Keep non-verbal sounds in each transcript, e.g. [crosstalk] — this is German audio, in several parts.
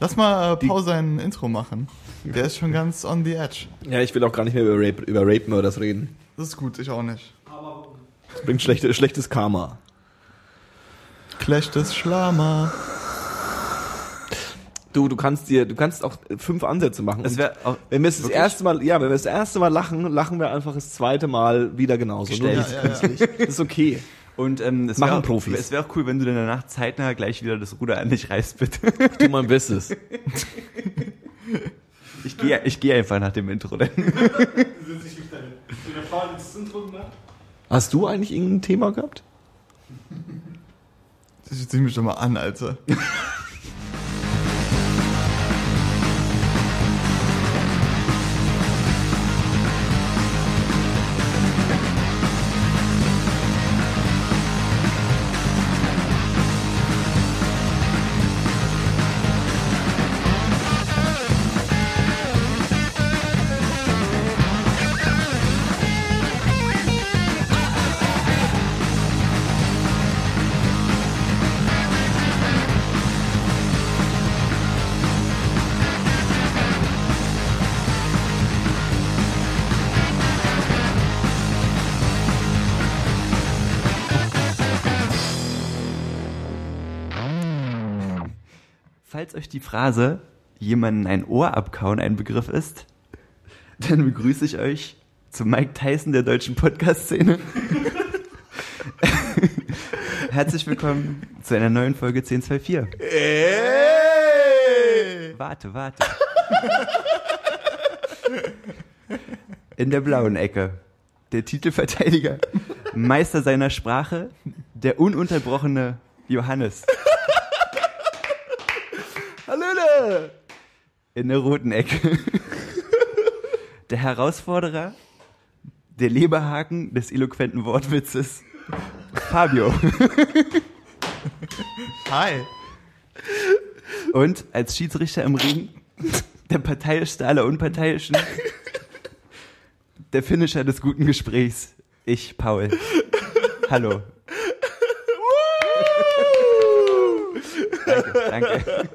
Lass mal äh, Paul sein Intro machen. Der ist schon ganz on the edge. Ja, ich will auch gar nicht mehr über Rape, über Rape Murders reden. Das ist gut, ich auch nicht. Das bringt schlechte, schlechtes Karma. Clash Schlama. Du, du kannst dir, du kannst auch fünf Ansätze machen. Und wär auch wenn wir es das erste Mal, ja, wenn wir das erste Mal lachen, lachen wir einfach das zweite Mal wieder genauso. Ja, ja, ja. künstlich. Das ist okay. Und ähm, es Machen wäre auch, Profis. es wäre auch cool, wenn du dann danach zeitnah gleich wieder das Ruder an dich reißt, bitte. Du mein Bestes. [laughs] Ich gehe ich geh einfach nach dem Intro. Dann. Hast du eigentlich irgendein Thema gehabt? Ich zieh mich schon mal an, Alter. Euch die Phrase jemanden ein Ohr abkauen ein Begriff ist, dann begrüße ich euch zu Mike Tyson der deutschen Podcast-Szene. [laughs] Herzlich willkommen zu einer neuen Folge 1024. Ey! Warte, warte. In der blauen Ecke. Der Titelverteidiger, Meister seiner Sprache, der ununterbrochene Johannes. In der roten Ecke. [laughs] Der Herausforderer, der Leberhaken des eloquenten Wortwitzes, Fabio. [laughs] Hi. Und als Schiedsrichter im Ring, der parteiischste aller Unparteiischen, der Finisher des guten Gesprächs, ich, Paul. Hallo. danke, danke,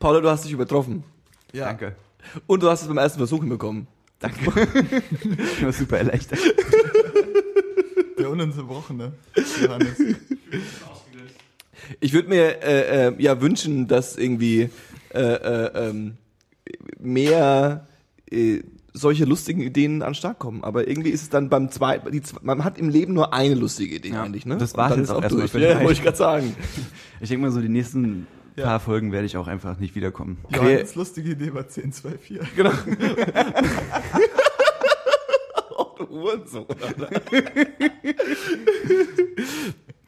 Paula, du hast dich übertroffen. Ja. danke. Und du hast es beim ersten Versuch hinbekommen. Danke. [laughs] Ich war super erleichtert. Der ununterbrochene Johannes. Ich würde mir äh, äh, ja wünschen, dass irgendwie äh, äh, ähm, mehr äh, solche lustigen Ideen an den Start kommen. Aber irgendwie ist es dann beim zweiten, man hat im Leben nur eine lustige Idee Ja, eigentlich, ne? das jetzt ist auch erstmal durch. Ja, wollte ich gerade sagen. Ich denke mal so, die nächsten Ja. paar Folgen werde ich auch einfach nicht wiederkommen. Johannes lustige Idee war 1024. [laughs] Genau. [laughs] oh, du Alter.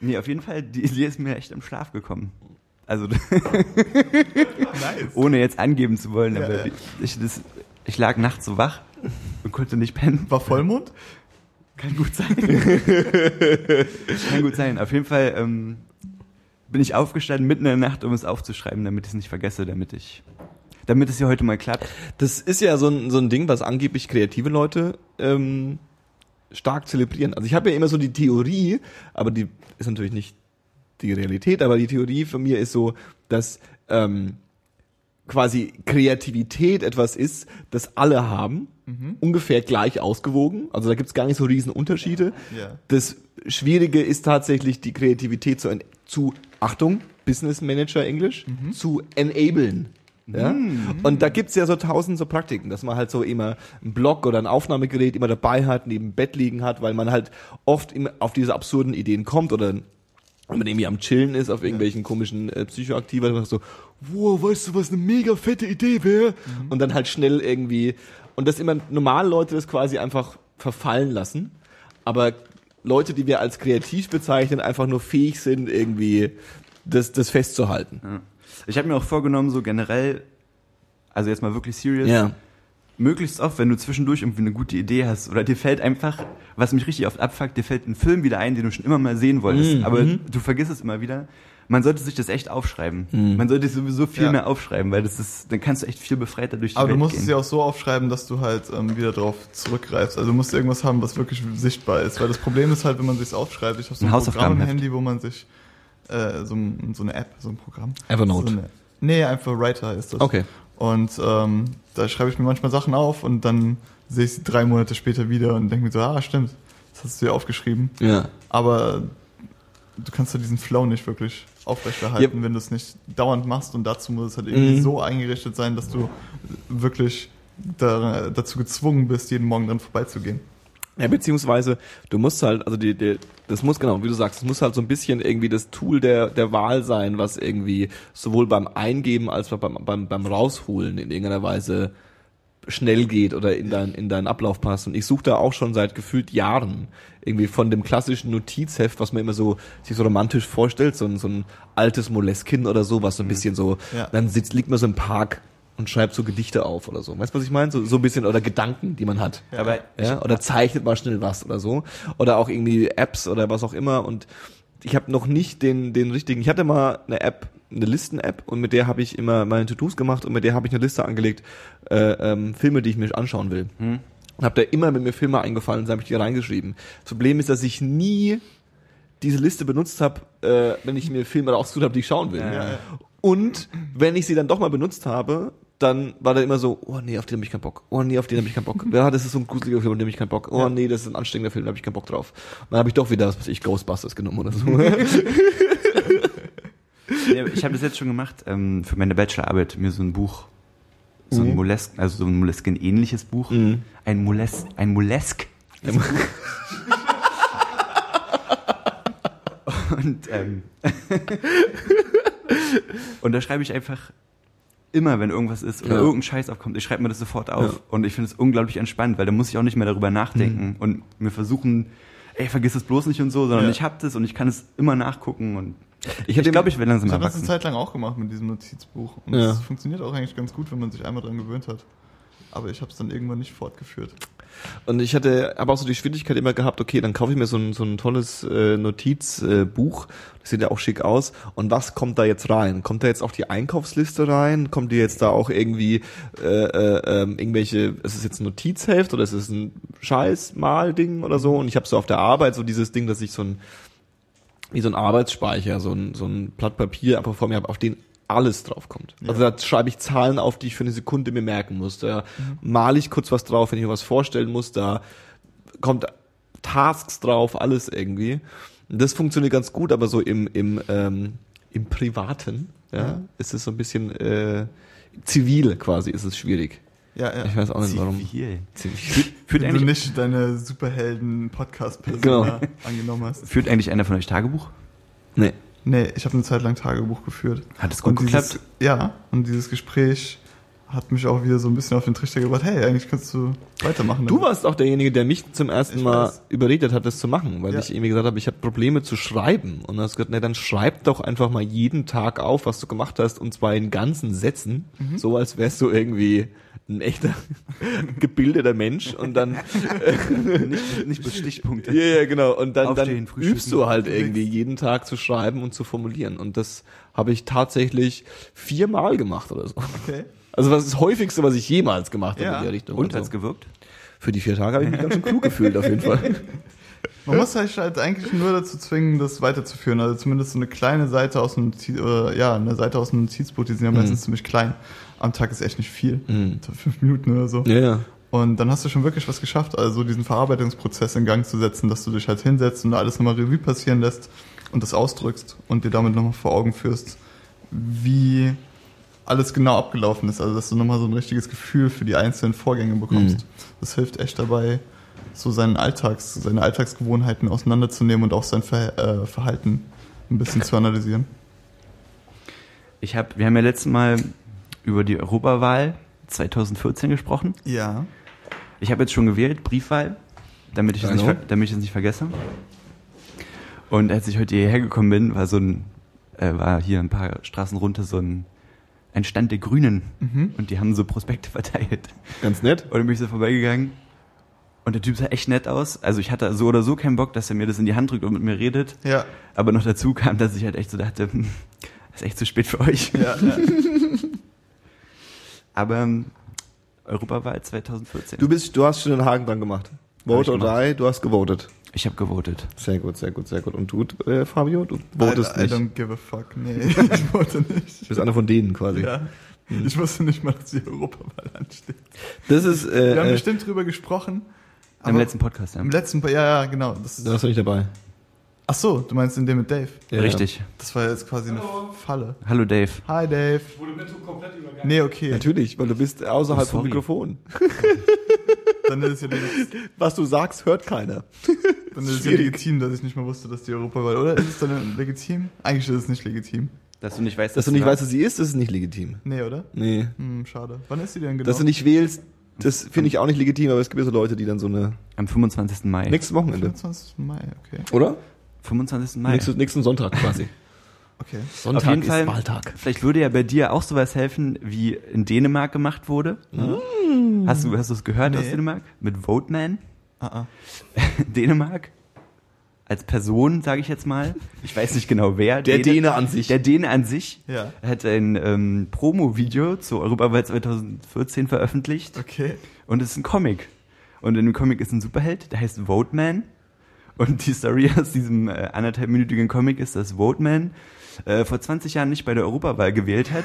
Nee, auf jeden Fall, die Idee ist mir echt im Schlaf gekommen. Also, Nice. ohne jetzt angeben zu wollen, Ja, aber ja. Ich, das, ich lag nachts so wach und konnte nicht pennen. War Vollmond? Kann gut sein. [laughs] Kann gut sein. Auf jeden Fall ähm, bin ich aufgestanden mitten in der Nacht, um es aufzuschreiben, damit ich es nicht vergesse, damit ich, damit es hier heute mal klappt. Das ist ja so ein, so ein Ding, was angeblich kreative Leute ähm, stark zelebrieren. Also ich habe ja immer so die Theorie, aber die ist natürlich nicht die Realität, aber die Theorie von mir ist so, dass ähm, quasi Kreativität etwas ist, das alle haben, ungefähr gleich ausgewogen. Also da gibt's gar nicht so riesen Unterschiede. Ja. Das Schwierige ist tatsächlich die Kreativität zu, zu Achtung, Business Manager Englisch, zu enablen. Ja? Und da gibt's ja so tausend so Praktiken, dass man halt so immer einen Blog oder ein Aufnahmegerät immer dabei hat, neben dem Bett liegen hat, weil man halt oft auf diese absurden Ideen kommt oder wenn man irgendwie am Chillen ist auf irgendwelchen komischen äh, Psychoaktiva, dann so, wow, weißt du, was eine mega fette Idee wäre? Und dann halt schnell irgendwie, und dass immer normale Leute das quasi einfach verfallen lassen, aber Leute, die wir als kreativ bezeichnen, einfach nur fähig sind, irgendwie das, das festzuhalten. Ich habe mir auch vorgenommen, so generell, also jetzt mal wirklich serious, Ja. möglichst oft, wenn du zwischendurch irgendwie eine gute Idee hast oder dir fällt einfach, was mich richtig oft abfuckt, dir fällt ein Film wieder ein, den du schon immer mal sehen wolltest, Mhm. aber du vergisst es immer wieder. Man sollte sich das echt aufschreiben. Man sollte sowieso viel Ja. mehr aufschreiben, weil das ist, dann kannst du echt viel befreiter durch die Aber du Welt musst gehen. es ja auch so aufschreiben, dass du halt ähm, wieder drauf zurückgreifst. Also du musst irgendwas haben, was wirklich sichtbar ist. Weil das Problem ist halt, wenn man sich's aufschreibt, ich habe so Ein ein, Programm im. Handy, wo man sich äh, so, so eine App, so ein Programm. Evernote. So eine, Nee, einfach Writer ist das. Okay. Und ähm, da schreibe ich mir manchmal Sachen auf und dann sehe ich sie drei Monate später wieder und denke mir so, ah, stimmt, das hast du dir aufgeschrieben. Ja. Aber du kannst ja diesen Flow nicht wirklich aufrechterhalten, Ja. wenn du es nicht dauernd machst und dazu muss es halt irgendwie Mhm. so eingerichtet sein, dass du wirklich da, dazu gezwungen bist, jeden Morgen dran vorbeizugehen. Ja, beziehungsweise du musst halt, also die, die, das muss genau, wie du sagst, es muss halt so ein bisschen irgendwie das Tool der, der Wahl sein, was irgendwie sowohl beim Eingeben als auch beim, beim, beim Rausholen in irgendeiner Weise schnell geht oder in, dein, in deinen Ablauf passt. Und ich suche da auch schon seit gefühlt Jahren irgendwie von dem klassischen Notizheft, was man immer so sich so romantisch vorstellt, so ein, so ein altes Moleskine oder so, was so ein bisschen so, Ja. dann sitzt, liegt man so im Park und schreibt so Gedichte auf oder so. Weißt du, was ich meine? So, so ein bisschen, oder Gedanken, die man hat. Aber Ja, oder zeichnet mal schnell was oder so. Oder auch irgendwie Apps oder was auch immer. Und ich habe noch nicht den, den richtigen. Ich hatte mal eine App, eine Listen-App und mit der habe ich immer meine To-Dos gemacht und mit der habe ich eine Liste angelegt, äh, ähm, Filme, die ich mir anschauen will. Hm. Und habe da immer, wenn mir Filme eingefallen sind, habe ich die reingeschrieben. Das Problem ist, dass ich nie diese Liste benutzt habe, äh, wenn ich mir Filme rausgesucht habe, die ich schauen will. Ja, ja. Und wenn ich sie dann doch mal benutzt habe, dann war da immer so, oh nee, auf den habe ich keinen Bock. Oh nee, auf den habe ich keinen Bock. [laughs] Ja, das ist so ein gruseliger Film, auf den habe ich keinen Bock. Oh Ja. nee, das ist ein anstrengender Film, da habe ich keinen Bock drauf. Und dann habe ich doch wieder, was weiß ich, Ghostbusters genommen oder so. [laughs] [laughs] Ja, ich habe das jetzt schon gemacht, ähm, für meine Bachelorarbeit, mir so ein Buch, so ein Mhm. Molesk, also so ein Moleskin-ähnliches Buch. Mhm. Ein Moles, ein Molesk. [laughs] Und, ähm, [laughs] und da schreibe ich einfach immer, wenn irgendwas ist oder Ja. irgendein Scheiß aufkommt, ich schreibe mir das sofort auf. Ja. Und ich finde es unglaublich entspannt, weil da muss ich auch nicht mehr darüber nachdenken und mir versuchen, ey, vergiss es bloß nicht und so, sondern Ja. ich hab das und ich kann es immer nachgucken und Ich ich glaube, ich werde langsam Ich habe das eine. Zeit lang auch gemacht mit diesem Notizbuch. Und Ja. das funktioniert auch eigentlich ganz gut, wenn man sich einmal dran gewöhnt hat. Aber ich habe es dann irgendwann nicht fortgeführt. Und ich hatte aber auch so die Schwierigkeit immer gehabt, okay, dann kaufe ich mir so ein, so ein tolles äh, Notizbuch, das sieht ja auch schick aus. Und was kommt da jetzt rein? Kommt da jetzt auch die Einkaufsliste rein? Kommt die jetzt da auch irgendwie äh, äh, ähm, irgendwelche, ist es jetzt ein Notizheft oder ist es ein Scheiß-Mal-Ding oder so? Und ich habe so auf der Arbeit so dieses Ding, dass ich so ein wie so ein Arbeitsspeicher, so ein, so ein Blatt Papier einfach vor mir habe, auf den alles drauf kommt. Also da schreibe ich Zahlen auf, die ich für eine Sekunde mir merken muss. Da male ich kurz was drauf, wenn ich mir was vorstellen muss. Da kommt Tasks drauf, alles irgendwie. Und das funktioniert ganz gut, aber so im, im, ähm, im Privaten ja, Ja. ist es so ein bisschen äh, zivil quasi, ist es schwierig. Ja, ja. Ich weiß auch nicht warum. Zivil. Zivil. Führt wenn du eigentlich, nicht deine Superhelden-Podcast-Person Genau. angenommen hast. führt eigentlich einer von euch Tagebuch? Nee. Nee, ich habe eine Zeit lang Tagebuch geführt. Hat es gut Und geklappt? dieses, ja, und dieses Gespräch hat mich auch wieder so ein bisschen auf den Trichter gebracht, hey, eigentlich kannst du weitermachen. Du damit. warst auch derjenige, der mich zum ersten Ich Mal weiß. überredet hat, das zu machen, weil Ja. ich irgendwie gesagt habe, ich habe Probleme zu schreiben. Und dann hast du gesagt, nee, dann schreib doch einfach mal jeden Tag auf, was du gemacht hast, und zwar in ganzen Sätzen, Mhm. so als wärst du irgendwie ein echter [laughs] gebildeter Mensch und dann [laughs] nicht, nicht bis [laughs] Stichpunkte. ja, ja, genau. Und dann, Aufstehen, dann übst du halt irgendwie jeden Tag zu schreiben und zu formulieren. Und das habe ich tatsächlich viermal gemacht oder so. Okay. Also was ist das häufigste, was ich jemals gemacht habe Ja. in der Richtung. Und Also hat's gewirkt? für die vier Tage habe ich mich ganz schön klug gefühlt auf jeden Fall. Man muss sich halt eigentlich nur dazu zwingen, das weiterzuführen. Also zumindest so eine kleine Seite aus einem Notiz, äh, ja, eine Seite aus einem Notizbuch, die sind ja meistens ziemlich klein. Am Tag ist echt nicht viel. Mhm. Fünf Minuten oder so. Ja, ja. Und dann hast du schon wirklich was geschafft, also diesen Verarbeitungsprozess in Gang zu setzen, dass du dich halt hinsetzt und alles nochmal Revue passieren lässt und das ausdrückst und dir damit nochmal vor Augen führst, wie alles genau abgelaufen ist. Also dass du nochmal so ein richtiges Gefühl für die einzelnen Vorgänge bekommst. Mhm. Das hilft echt dabei, so seinen Alltags, seine Alltagsgewohnheiten auseinanderzunehmen und auch sein Ver äh, Verhalten ein bisschen zu analysieren. Ich hab, wir haben ja letztes Mal über die Europawahl 2014 gesprochen. Ja. Ich habe jetzt schon gewählt, Briefwahl, damit ich, es nicht, damit ich es nicht vergesse. Und als ich heute hierher gekommen bin, war so ein, äh, war hier ein paar Straßen runter so ein, ein Stand der Grünen. Mhm. Und die haben so Prospekte [laughs] verteilt. Ganz nett. Und dann bin ich so vorbeigegangen. Und der Typ sah echt nett aus. Also ich hatte so oder so keinen Bock, dass er mir das in die Hand drückt und mit mir redet. Ja. Aber noch dazu kam, dass ich halt echt so dachte, hm, das ist echt zu spät für euch. Ja, ja. [laughs] Aber ähm, Europawahl 2014. Du bist, du hast schon einen Haken dran gemacht. Vote or die, du hast gewotet. Ich habe gewotet. Sehr gut, sehr gut, sehr gut. Und du, äh, Fabio, du votest I, I nicht. don't give a fuck. Nee, [laughs] ich vote nicht. Du bist einer von denen quasi. Ja. Ich wusste nicht mal, dass die Europawahl ansteht. Das ist, äh, Wir haben äh, bestimmt drüber gesprochen. Im aber letzten Podcast, ja. Im letzten, ja, ja, genau. Das ist, da warst du nicht dabei. ach so, du meinst in dem mit Dave. Ja, Richtig. Das war jetzt quasi eine Falle. Hallo Dave. Hi Dave. Wurde mir zu komplett übergangen. Nee, okay. Natürlich, weil du bist außerhalb Oh, vom sorry. Mikrofon. [laughs] Dann ist es ja legitim, Was du sagst, hört keiner. [laughs] dann ist es ja Schwierig. legitim, dass ich nicht mal wusste, dass die Europawahl, oder? Ist es dann legitim? Eigentlich ist es nicht legitim. Dass du nicht weißt, Dass du nicht weißt, dass sie ist, ist nicht legitim. Nee, oder? Nee. Hm, schade. Wann ist sie denn genau? Dass du nicht wählst, das finde ich auch nicht legitim, aber es gibt ja so Leute, die dann so eine. Am 25. Mai. Nächstes Wochenende. 25. Mai, okay. Oder? 25. Mai. Nächstes, nächsten Sonntag quasi. [laughs] Okay. Sonntag Auf jeden ist Fall, Wahltag. vielleicht würde ja bei dir auch sowas helfen, wie in Dänemark gemacht wurde. Hast du hast du es gehört aus Nee. Dänemark? Mit Voteman? Ah, ah. [laughs] Dänemark? Als Person, sage ich jetzt mal. [laughs] Ich weiß nicht genau wer. Der Däne an sich. Der Däne an sich Ja. hat ein ähm, Promo-Video zur Europawahl 2014 veröffentlicht. Okay. Und es ist ein Comic. Und in dem Comic ist ein Superheld, der heißt Voteman. Und die Story [laughs] aus diesem äh, anderthalbminütigen Comic ist, dass Voteman äh, vor 20 Jahren nicht bei der Europawahl gewählt hat.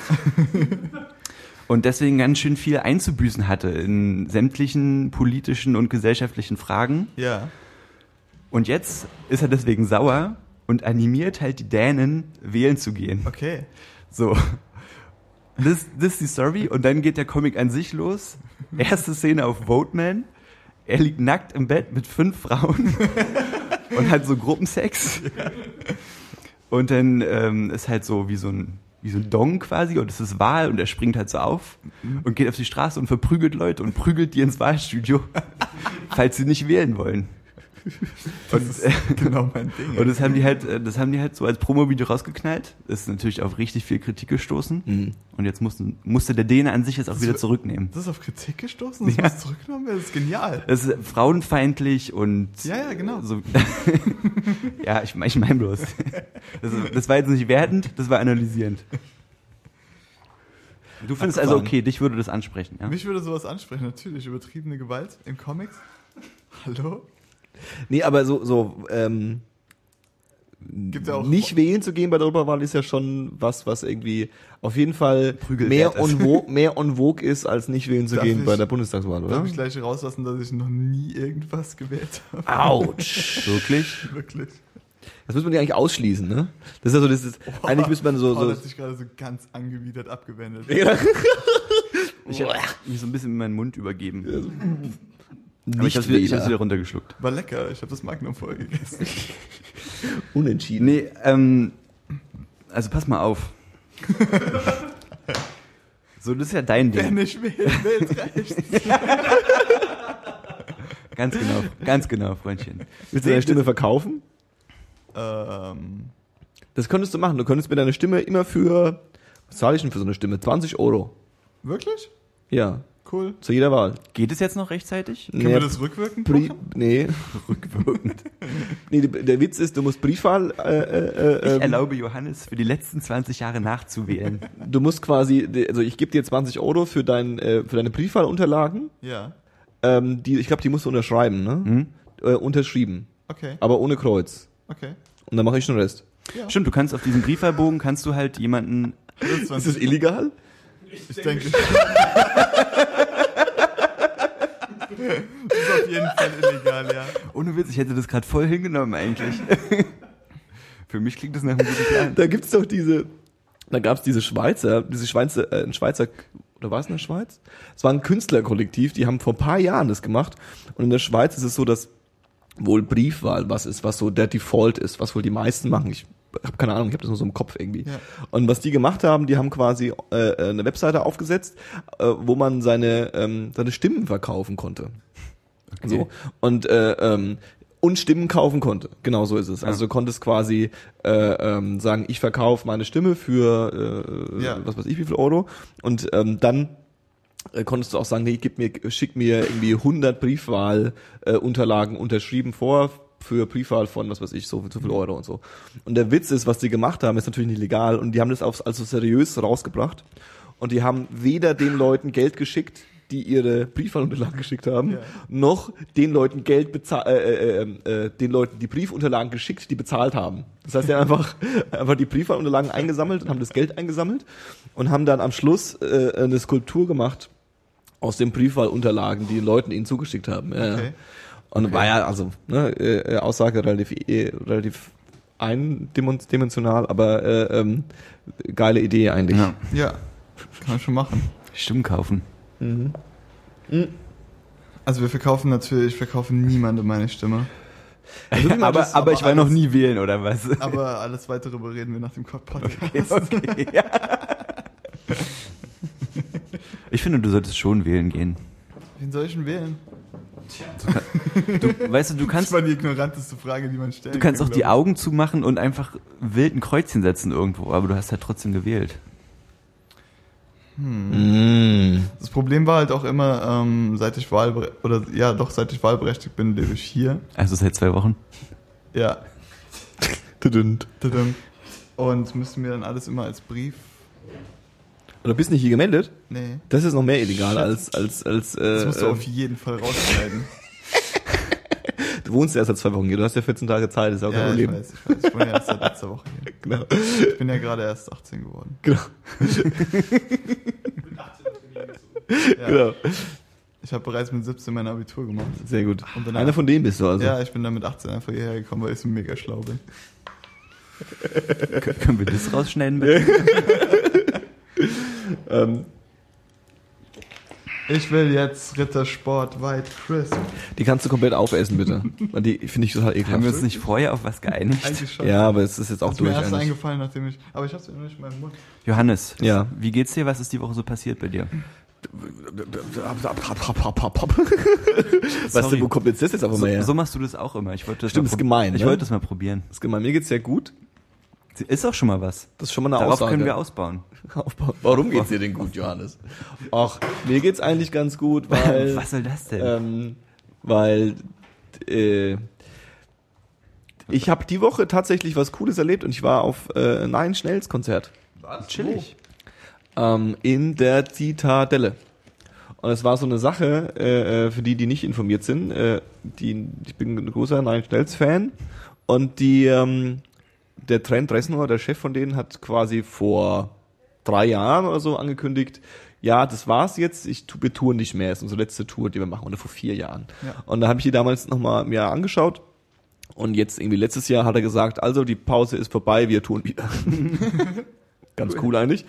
[laughs] und deswegen ganz schön viel einzubüßen hatte in sämtlichen politischen und gesellschaftlichen Fragen. Ja. Und jetzt ist er deswegen sauer und animiert halt die Dänen, wählen zu gehen. Okay. So. Das, das ist die Story und dann geht der Comic an sich los. Erste Szene auf Voteman. Er liegt nackt im Bett mit fünf Frauen [laughs] und hat so Gruppensex. Und dann ähm, ist halt so wie so ein wie so ein Dong quasi und es ist Wahl und er springt halt so auf und geht auf die Straße und verprügelt Leute und prügelt die ins Wahlstudio, [laughs] falls sie nicht wählen wollen. [laughs] Das ist genau mein Ding. Und das haben die halt, äh, das haben die halt so als Promo-Video rausgeknallt. Das ist natürlich auf richtig viel Kritik gestoßen. Mhm. Und jetzt mussten, musste der Däne an sich jetzt auch Das wieder zurücknehmen. das ist auf Kritik gestoßen, dass Ja. was zurückgenommen wird? Das ist genial. Es ist frauenfeindlich und Ja, ja, genau. so. [laughs] ja, ich, mein- ich meine bloß. Das, das war jetzt nicht wertend, das war analysierend. Du findest also Abgefahren. okay, dich würde das ansprechen, ja? Mich würde sowas ansprechen, natürlich. Übertriebene Gewalt in Comics. Hallo? Nee, aber so, so, ähm, ja auch nicht wählen zu gehen bei der Europawahl ist ja schon was, was irgendwie auf jeden Fall Prügelwert mehr on, vogue, mehr on vogue ist, als nicht wählen zu Darf gehen ich- bei der Bundestagswahl, oder? Darf ich gleich rauslassen, dass ich noch nie irgendwas gewählt habe? Autsch. [laughs] Wirklich? Wirklich. Das müssen wir ja eigentlich ausschließen, ne? Das ist ja so, das ist, eigentlich müsste man so, so, hat sich gerade so ganz angewidert abgewendet. Ja. Ich habe mich so ein bisschen in meinen Mund übergeben. Aber ich nicht wieder, ich hab's Wähler. wieder runtergeschluckt. War lecker, ich habe das Magnum vorher gegessen. [laughs] Unentschieden. Nee, ähm, also pass mal auf. [laughs] So, das ist ja dein Wer Ding. nicht wählt, wählt rechts. [laughs] Ganz genau, ganz genau, Freundchen. Willst du deine Stimme verkaufen? ähm, Das könntest du machen. Du könntest mir deine Stimme immer für, was zahle ich denn für so eine Stimme? 20 Euro. wirklich? Ja, Cool. zu jeder Wahl. Geht es jetzt noch rechtzeitig? Können wir das rückwirkend Brie machen? nee. [laughs] Rückwirkend. [laughs] nee, der Witz ist, du musst Briefwahl, äh, äh, Ich äh, ähm, erlaube Johannes für die letzten 20 Jahre nachzuwählen. [laughs] du musst quasi, also ich gebe dir 20 Euro für, dein, äh, für deine Briefwahlunterlagen. Ja. Ähm, die, ich glaube, die musst du unterschreiben, ne? Hm? Äh, unterschrieben. Okay, Aber ohne Kreuz. okay. Und dann mache ich den Rest. Ja. Stimmt, du kannst auf diesem Briefwahlbogen kannst du halt jemanden. 24. Ist das illegal? Ich denke, das ist auf jeden Fall illegal, ja. Ohne Witz, ich hätte das gerade voll hingenommen eigentlich. [laughs] Für mich klingt das nach einem guten Plan. Da gibt's doch diese, da gab's diese Schweizer, diese Schweizer, äh, ein Schweizer, oder war es in der Schweiz? Es war ein Künstlerkollektiv, die haben vor ein paar Jahren das gemacht. Und in der Schweiz ist es so, dass wohl Briefwahl was ist, was so der Default ist, was wohl die meisten machen. Ich habe keine Ahnung, ich habe das nur so im Kopf irgendwie. Ja. Und was die gemacht haben, die haben quasi äh, eine Webseite aufgesetzt, äh, wo man seine ähm, seine Stimmen verkaufen konnte. So und äh, ähm, und Stimmen kaufen konnte. Genau so ist es. Also du konntest quasi äh, ähm, sagen, ich verkaufe meine Stimme für äh, Ja. was weiß ich wie viel Euro und ähm, dann äh, konntest du auch sagen, nee, gib mir, schick mir irgendwie 100 Briefwahlunterlagen äh, unterschrieben vor für Briefwahl von, was weiß ich, so, so viel Euro und so. Und der Witz ist, was die gemacht haben, ist natürlich nicht legal und die haben das aufs, also seriös rausgebracht und die haben weder den Leuten Geld geschickt, die ihre Briefwahlunterlagen geschickt haben, Ja. noch den Leuten Geld bezahlt, äh, äh, äh, äh, den Leuten die Briefunterlagen geschickt, die bezahlt haben. Das heißt, die haben einfach, [laughs] einfach die Briefwahlunterlagen eingesammelt und haben das Geld eingesammelt und haben dann am Schluss äh, eine Skulptur gemacht aus den Briefwahlunterlagen, die die Leuten ihnen zugeschickt haben. Ja. Okay. Und war ja, also, ne, äh, äh, Aussage relativ, äh, relativ eindimensional, aber äh, ähm, geile Idee eigentlich. Ja. Ja, kann man schon machen. Stimmen kaufen. Also wir verkaufen natürlich, ich verkaufe niemandem meine Stimme. Also, aber, das aber aber ich war noch nie wählen, oder was? Aber alles weitere bereden wir nach dem Podcast. okay, ja. [laughs] Ich finde, du solltest schon wählen gehen. Wen soll ich denn wählen? Du, weißt du, du Das kannst, war die ignoranteste Frage, die man stellt. du kannst auch die Augen zumachen und einfach wild ein Kreuzchen setzen irgendwo, aber du hast halt trotzdem gewählt. Mm. Das Problem war halt auch immer, ähm, seit ich Wahlbere oder ja doch, seit ich wahlberechtigt bin, lebe ich hier. Also seit zwei Wochen. Ja. Und müssen mir dann alles immer als Brief. Und du bist nicht hier gemeldet? Nee. Das ist noch mehr illegal als, als, als, äh, Das musst du ähm, auf jeden Fall rausschneiden. [laughs] du wohnst ja erst seit zwei Wochen hier, du hast ja 14 Tage Zeit, ist ja auch kein ja, ich Problem. weiß, ich weiß. Ich bin ja erst seit letzter Woche hier. [laughs] Genau. Ich bin ja gerade erst 18 geworden. Genau. [laughs] Ja. genau. Ich habe bereits mit 17 mein Abitur gemacht. Sehr gut. Und danach- Einer von denen bist du also. Ja, ich bin dann mit 18 einfach hierher gekommen, weil ich so mega schlau bin. Kön- Können wir das rausschneiden bitte? Ähm, Ich will jetzt Rittersport White Crisp. die kannst du komplett aufessen, bitte. Weil die finde ich total ekelhaft. Haben wir uns nicht vorher auf was geeinigt? Eigentlich schon. ja, aber es ist jetzt auch ist mir durch erst eigentlich. eingefallen, nachdem ich. Aber ich hab's ja noch nicht in meinem Mund. Johannes, Ja. wie geht's dir? Was ist die Woche so passiert bei dir? [laughs] Weißt du, wo kommt jetzt das jetzt einfach mal So, her? so machst du das auch immer. Ich wollte das Stimmt, ist gemein, Ich ne? wollte das mal probieren. Ist gemein. Mir geht's sehr gut. Ist auch schon mal was. Das ist schon mal eine Darauf Aussage. können wir ausbauen. Warum geht's dir denn gut, Johannes? Ach, mir geht's eigentlich ganz gut, [laughs] weil was soll das denn? ähm, weil äh, ich habe die Woche tatsächlich was Cooles erlebt und ich war auf äh, Nine Schnells Konzert Chillig. ähm, in der Zitadelle. Und es war so eine Sache, äh, äh, für die, die nicht informiert sind, äh, die, ich bin ein großer Nine Schnells Fan und die, ähm, der Trent Reznor, der Chef von denen, hat quasi vor drei Jahren oder so angekündigt, ja, das war's jetzt, ich tu, wir touren nicht mehr, das ist unsere letzte Tour, die wir machen, oder vor vier Jahren. Ja. Und da habe ich die damals nochmal mir angeschaut und jetzt irgendwie letztes Jahr hat er gesagt, also die Pause ist vorbei, wir touren wieder. [laughs] Ganz cool eigentlich.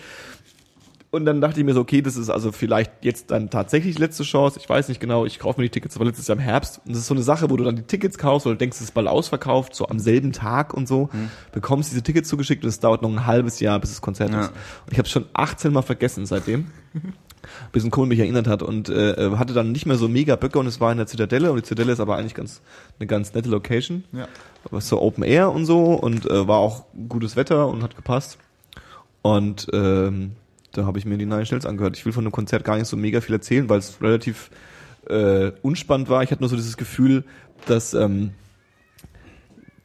Und dann dachte ich mir so, okay, das ist also vielleicht jetzt dann tatsächlich letzte Chance. Ich weiß nicht genau, ich kaufe mir die Tickets, aber letztes Jahr im Herbst. Und das ist so eine Sache, wo du dann die Tickets kaufst, weil du denkst, es ist bald ausverkauft, so am selben Tag und so. Bekommst diese Tickets zugeschickt und es dauert noch ein halbes Jahr, bis das Konzert Ja. ist. Und ich habe schon 18 Mal vergessen seitdem. [laughs] bis ein Kumpel mich erinnert hat und äh, hatte dann nicht mehr so mega Böcke und es war in der Zitadelle und die Zitadelle ist aber eigentlich ganz eine ganz nette Location Ja. was so Open Air und so und äh, war auch gutes Wetter und hat gepasst. Und ähm, da habe ich mir die Nine Schnells angehört. Ich will von dem Konzert gar nicht so mega viel erzählen, weil es relativ äh, unspannend war. Ich hatte nur so dieses Gefühl, dass ähm,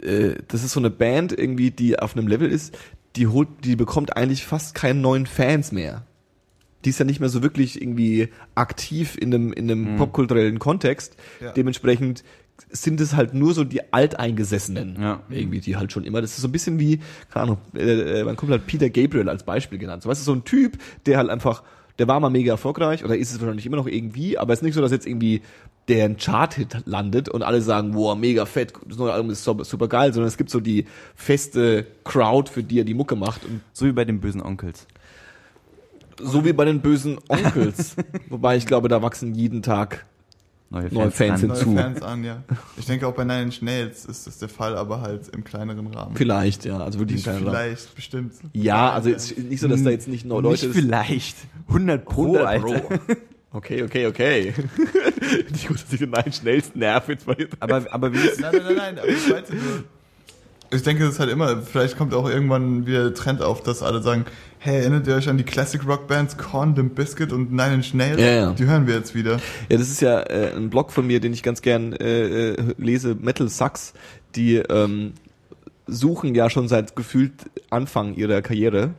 äh, das ist so eine Band irgendwie, die auf einem Level ist, die holt, die bekommt eigentlich fast keine neuen Fans mehr. Die ist ja nicht mehr so wirklich irgendwie aktiv in einem, in einem popkulturellen Kontext. Ja. Dementsprechend sind es halt nur so die Alteingesessenen. Ja. Irgendwie, die halt schon immer. Das ist so ein bisschen wie, keine Ahnung, äh, äh, mein Kumpel hat Peter Gabriel als Beispiel genannt. So, weißt du, so ein Typ, der halt einfach, der war mal mega erfolgreich oder ist es wahrscheinlich immer noch irgendwie, aber es ist nicht so, dass jetzt irgendwie der ein Chart-Hit landet und alle sagen, boah, mega fett, das neue Album ist super, super geil, sondern es gibt so die feste Crowd, für die er die Mucke macht. Und So wie bei den bösen Onkels. so wie bei den bösen Onkels. [laughs] Wobei ich glaube, da wachsen jeden Tag Neue Neue Fans sind- Neue. Fans an, ja. Ich denke auch bei Nine Inch Nails ist das der Fall, aber halt im kleineren Rahmen. vielleicht, ja, also wirklich Nicht vielleicht, bestimmt. Ja, also es ist nicht so, dass da jetzt nicht nur Leute Nicht vielleicht. 100 Pro, 100 Alter. Pro. [laughs] Okay, okay, okay. [laughs] nicht gut, dass ich den nein schnellsten nerv jetzt mal. Aber, aber wie ist, Nein, nein, nein, nein, aber ich meinte nur. Ich denke, das ist halt immer, vielleicht kommt auch irgendwann wieder der Trend auf, dass alle sagen, hey, erinnert ihr euch an die Classic Rock Bands Korn, Limp Bizkit und Nine Inch Nails? Ja, ja. Die hören wir jetzt wieder. Ja, das ist ja äh, ein Blog von mir, den ich ganz gern äh, äh, lese, Metal Sucks, die ähm, suchen ja schon seit gefühlt Anfang ihrer Karriere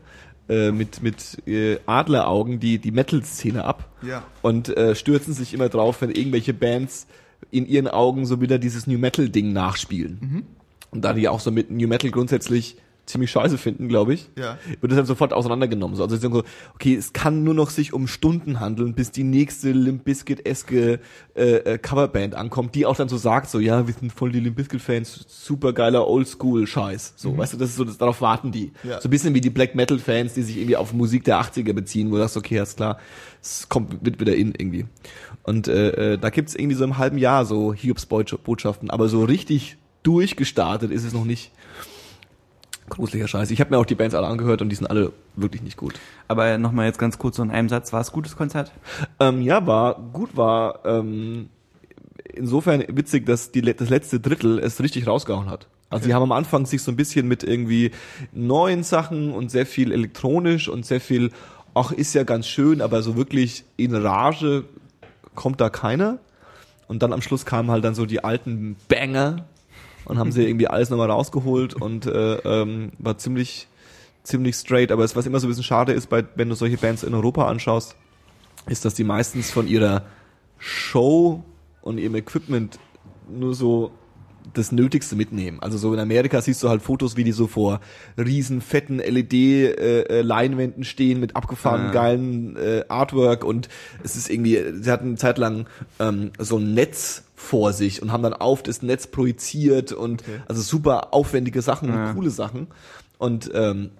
äh, mit, mit äh, Adleraugen die, die Metal-Szene ab Ja. und äh, stürzen sich immer drauf, wenn irgendwelche Bands in ihren Augen so wieder dieses New Metal-Ding nachspielen. Und da die auch so mit New Metal grundsätzlich ziemlich scheiße finden, glaube ich, Ja. wird das dann sofort auseinandergenommen. So, Also so, okay, es kann nur noch sich um Stunden handeln, bis die nächste Limp Bizkit-eske äh, äh, Coverband ankommt, die auch dann so sagt, so, ja, wir sind voll die Limp Bizkit-Fans, super geiler Oldschool-Scheiß. So, weißt du, das ist so, das, darauf warten die. Ja. So ein bisschen wie die Black Metal-Fans, die sich irgendwie auf Musik der 80er beziehen, wo du sagst, okay, ist klar, es kommt, wird wieder in irgendwie. Und äh, äh, da gibt's irgendwie so im halben Jahr so Hiobs-Botschaften, aber so richtig durchgestartet ist es noch nicht. Gruseliger Scheiß. Ich habe mir auch die Bands alle angehört und die sind alle wirklich nicht gut. Aber nochmal jetzt ganz kurz so in einem Satz, war es gutes Konzert? Ähm, ja, war gut, war ähm, insofern witzig, dass die, das letzte Drittel es richtig rausgehauen hat. Also die haben am Anfang sich so ein bisschen mit irgendwie neuen Sachen und sehr viel elektronisch und sehr viel, ach, ist ja ganz schön, aber so wirklich in Rage kommt da keiner. Und dann am Schluss kamen halt dann so die alten Banger und haben sie [laughs] irgendwie alles nochmal rausgeholt und äh, ähm, war ziemlich, ziemlich straight. Aber es, was immer so ein bisschen schade ist, bei, wenn du solche Bands in Europa anschaust, ist, dass die meistens von ihrer Show und ihrem Equipment nur so das Nötigste mitnehmen. Also so in Amerika siehst du halt Fotos, wie die so vor riesen fetten LED-Leinwänden stehen mit abgefahrenen Ah. geilen äh, Artwork und es ist irgendwie, sie hatten eine Zeit lang ähm, so ein Netz vor sich und haben dann auf das Netz projiziert und also super aufwendige Sachen und coole Sachen und ähm,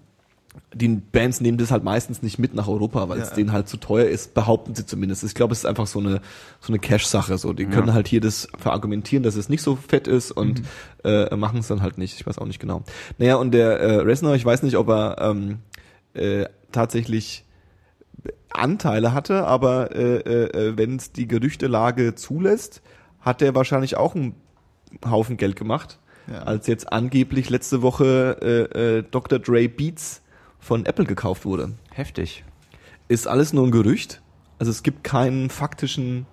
die Bands nehmen das halt meistens nicht mit nach Europa, weil es Ja. denen halt zu teuer ist, behaupten sie zumindest. Ich glaube, es ist einfach so eine so eine Cash-Sache. So, die können halt hier das verargumentieren, dass es nicht so fett ist und äh, machen es dann halt nicht. Ich weiß auch nicht genau. Naja, und der äh, Resner, ich weiß nicht, ob er ähm, äh, tatsächlich Anteile hatte, aber äh, äh, wenn es die Gerüchtelage zulässt, hat er wahrscheinlich auch einen Haufen Geld gemacht, Ja. als jetzt angeblich letzte Woche äh, äh, Dr. Dre Beats von Apple gekauft wurde. Heftig. Ist alles nur ein Gerücht. Also es gibt keinen faktischen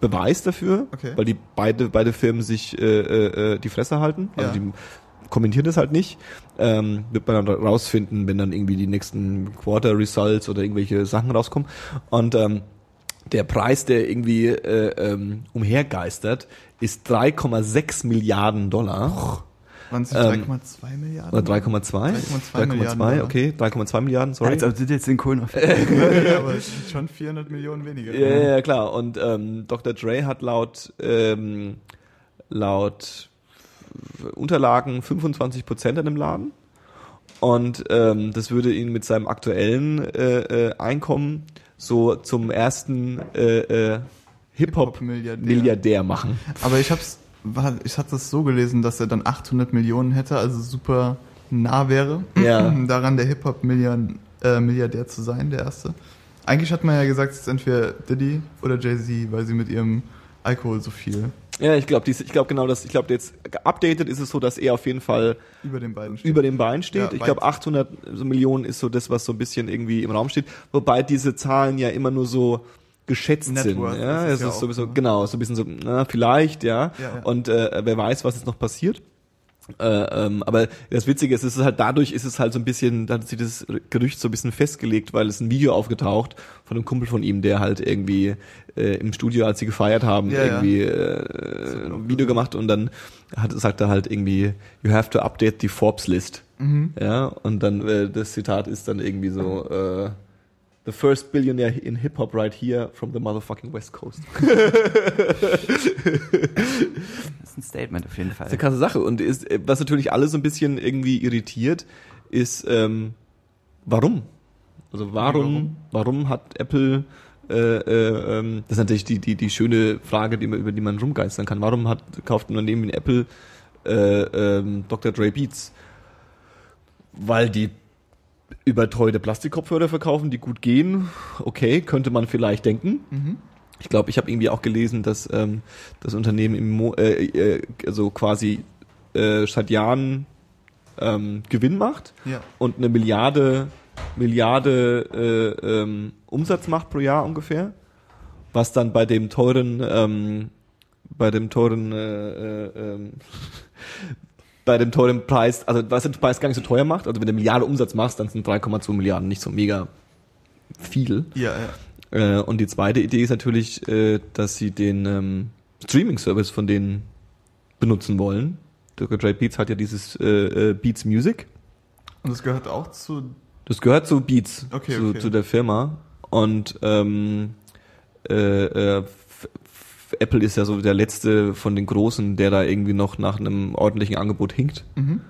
Beweis dafür, Okay. weil die beide beide Firmen sich äh, äh, äh, die Fresse halten. Also Ja. die kommentieren das halt nicht. Ähm, wird man dann rausfinden, wenn dann irgendwie die nächsten Quarter Results oder irgendwelche Sachen rauskommen. Und ähm, der Preis, der irgendwie äh, ähm, umhergeistert, ist 3,6 Milliarden Dollar. Waren es Ähm, 3,2 Milliarden? Oder 3,2? 3,2 Milliarden Dollar. okay, 3,2 Milliarden, sorry. Als ob du jetzt den Kohlen auf [laughs] ja, aber es sind schon 400 Millionen weniger. Ja, ja, ja, klar. Und ähm, Dr. Dre hat laut ähm, laut Unterlagen 25 Prozent an dem Laden. Und ähm, das würde ihn mit seinem aktuellen äh, äh, Einkommen so zum ersten äh, äh, Hip-Hop-Milliardär Hip-Hop-Milliardär. machen. Aber ich hab's, war- ich hatte das so gelesen, dass er dann 800 Millionen hätte, also super nah wäre, Ja. [clears throat] daran der Hip-Hop-Milliardär äh, zu sein, der erste. Eigentlich hat man ja gesagt, es ist entweder Diddy oder Jay-Z, weil sie mit ihrem Alkohol so viel Ja, ich glaube, ich glaube genau das. Ich glaube, jetzt geupdatet ist es so, dass er auf jeden Fall über den beiden steht. über den Beinen steht. Ja, ich glaube, 800 so Millionen ist so das, was so ein bisschen irgendwie im Raum steht. Wobei diese Zahlen ja immer nur so geschätzt Net sind. worth Ja, ist es es ja ist sowieso, ne? genau, so ein bisschen so, na, vielleicht, ja. Ja, ja. Und äh, wer weiß, was jetzt noch passiert. Äh, ähm, aber das Witzige ist, es ist halt dadurch ist es halt so ein bisschen, da hat sich das Gerücht so ein bisschen festgelegt, weil es ein Video aufgetaucht von einem Kumpel von ihm, der halt irgendwie äh, im Studio, als sie gefeiert haben, Ja, ja. irgendwie äh, ein Video gemacht und dann hat, sagt er halt irgendwie, you have to update the Forbes list. Mhm. Ja, und dann äh, das Zitat ist dann irgendwie so, äh, The first billionaire in Hip-Hop right here from the motherfucking West Coast. [laughs] Das ist ein Statement auf jeden Fall. Das ist eine krasse Sache. Und ist, äh, was natürlich alle so ein bisschen irgendwie irritiert, ist, ähm, warum? Also warum, warum hat Apple, äh, äh, ähm, das ist natürlich die, die, die schöne Frage, die man, über die man rumgeistern kann. Warum hat, kauft ein Unternehmen wie Apple äh, ähm, Dr. Dre Beats? Weil die überteuerte Plastikkopfhörer verkaufen, die gut gehen. Okay, könnte man vielleicht denken. Mhm. Ich glaube, ich habe irgendwie auch gelesen, dass ähm, das Unternehmen im Mo äh, äh, also quasi äh, seit Jahren ähm, Gewinn macht Ja. und eine Milliarde Milliarde äh, ähm, Umsatz macht pro Jahr ungefähr, was dann bei dem teuren ähm, bei dem teuren äh, äh, ähm, bei dem teuren Preis, also was den Preis gar nicht so teuer macht, also wenn du eine Milliarde Umsatz machst, dann sind 3,2 Milliarden nicht so mega viel. Ja, ja. Äh, und die zweite Idee ist natürlich, äh, dass sie den ähm, Streaming-Service von denen benutzen wollen. Dr. Dre Beats hat ja dieses äh, äh, Beats Music. Und das gehört auch zu. Das gehört zu Beats, Okay, zu, okay. zu der Firma. Und ähm, äh, äh, Apple ist ja so der letzte von den Großen, der da irgendwie noch nach einem ordentlichen Angebot hinkt. Mhm.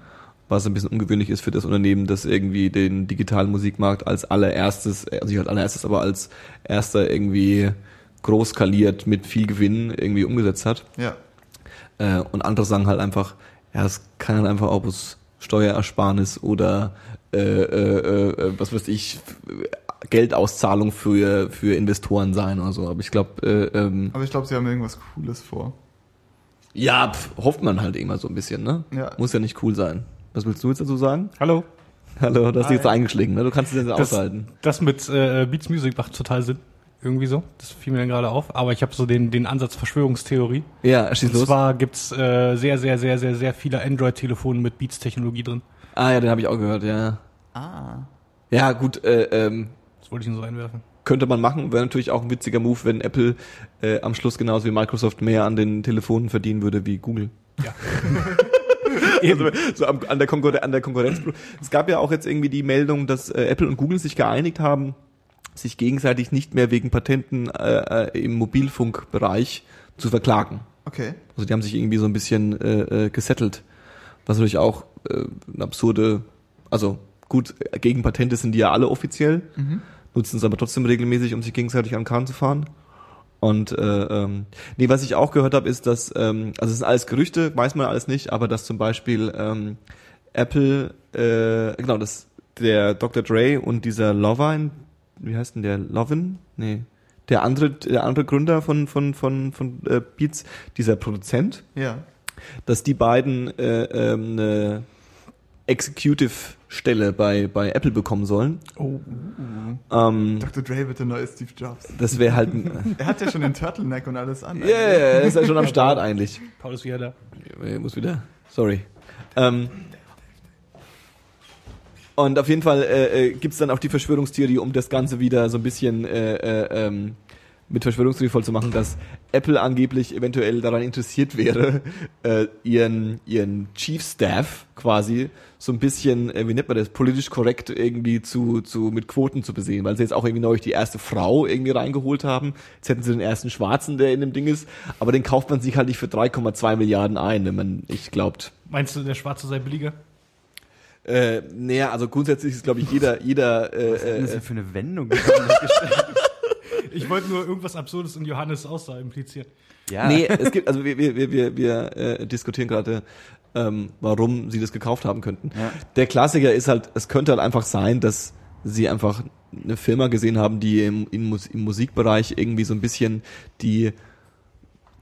Was ein bisschen ungewöhnlich ist für das Unternehmen, das irgendwie den digitalen Musikmarkt als allererstes, also nicht als allererstes, aber als erster irgendwie groß skaliert mit viel Gewinn irgendwie umgesetzt hat. Ja. Äh, und andere sagen halt einfach, ja, es kann halt einfach auch aus Steuerersparnis oder äh, äh, äh, was weiß ich, Geldauszahlung für, für Investoren sein oder so. Aber ich glaube, äh, ähm, Aber ich glaube, sie haben irgendwas Cooles vor. ja, pf, hofft man halt immer so ein bisschen, ne? Ja. Muss ja nicht cool sein. Was willst du jetzt dazu sagen? Hallo. Hallo, du hast dich jetzt Hi. eingeschlichen, ne? Du kannst es jetzt Das, aushalten. das mit äh, Beats Music macht total Sinn. Irgendwie so. Das fiel mir dann gerade auf. Aber ich habe so den, den Ansatz Verschwörungstheorie. Ja, schieß Und los. zwar gibt's äh, sehr, sehr, sehr, sehr, sehr viele Android-Telefone mit Beats-Technologie drin. Ah ja, den habe ich auch gehört, ja. Ah. Ja, gut, äh, ähm, Das wollte ich nur so einwerfen. könnte man machen. Wäre natürlich auch ein witziger Move, wenn Apple äh, am Schluss genauso wie Microsoft mehr an den Telefonen verdienen würde wie Google. Ja. [laughs] Also, so am, an, der Konkurren an der Konkurrenz. Es gab ja auch jetzt irgendwie die Meldung, dass äh, Apple und Google sich geeinigt haben, sich gegenseitig nicht mehr wegen Patenten äh, äh, im Mobilfunkbereich zu verklagen. Okay. Also die haben sich irgendwie so ein bisschen äh, äh, gesettelt. Was natürlich auch äh, eine absurde, also gut, gegen Patente sind die ja alle offiziell, nutzen es aber trotzdem regelmäßig, um sich gegenseitig an Kahn zu fahren. Und äh, ähm, nee, was ich auch gehört habe, ist, dass, ähm, also es sind alles Gerüchte, weiß man alles nicht, aber dass zum Beispiel ähm, Apple, äh, genau, das der Dr. Dre und dieser Lovine, wie heißt denn der Lovin? Nee. Der andere, der andere Gründer von, von, von, von äh, Beats, dieser Produzent, Ja. dass die beiden äh, ähm, eine Executive-Stelle bei, bei Apple bekommen sollen. Oh. Ähm, Dr. Dre wird der neue Steve Jobs. das wäre halt ein, [laughs] Er hat ja schon den Turtleneck und alles an. Ja, yeah, yeah, ist ja schon am Start eigentlich. Paul ist wieder da. Ich muss wieder. Sorry. Ähm, und auf jeden Fall äh, äh, gibt's dann auch die Verschwörungstheorie, um das Ganze wieder so ein bisschen äh, äh, ähm, mit Verschwörungstheorie voll zu machen, dass Apple angeblich eventuell daran interessiert wäre, äh, ihren, ihren Chief Staff quasi so ein bisschen, äh, wie nennt man das, politisch korrekt irgendwie zu, zu mit Quoten zu besehen, weil sie jetzt auch irgendwie neulich die erste Frau irgendwie reingeholt haben. Jetzt hätten sie den ersten Schwarzen, der in dem Ding ist, aber den kauft man sich halt nicht für 3,2 Milliarden ein, wenn man nicht glaubt. Meinst du, der Schwarze sei billiger? Äh, naja, also grundsätzlich ist, glaube ich, jeder, jeder, Was ist denn äh, das äh, denn für eine Wendung? Ich wollte nur irgendwas Absurdes in Johannes Aussage implizieren. ja. nee, es gibt, also wir, wir, wir, wir, äh, diskutieren gerade, ähm, warum sie das gekauft haben könnten. Ja. Der Klassiker ist halt, es könnte halt einfach sein, dass sie einfach eine Firma gesehen haben, die im, im, im Musikbereich irgendwie so ein bisschen die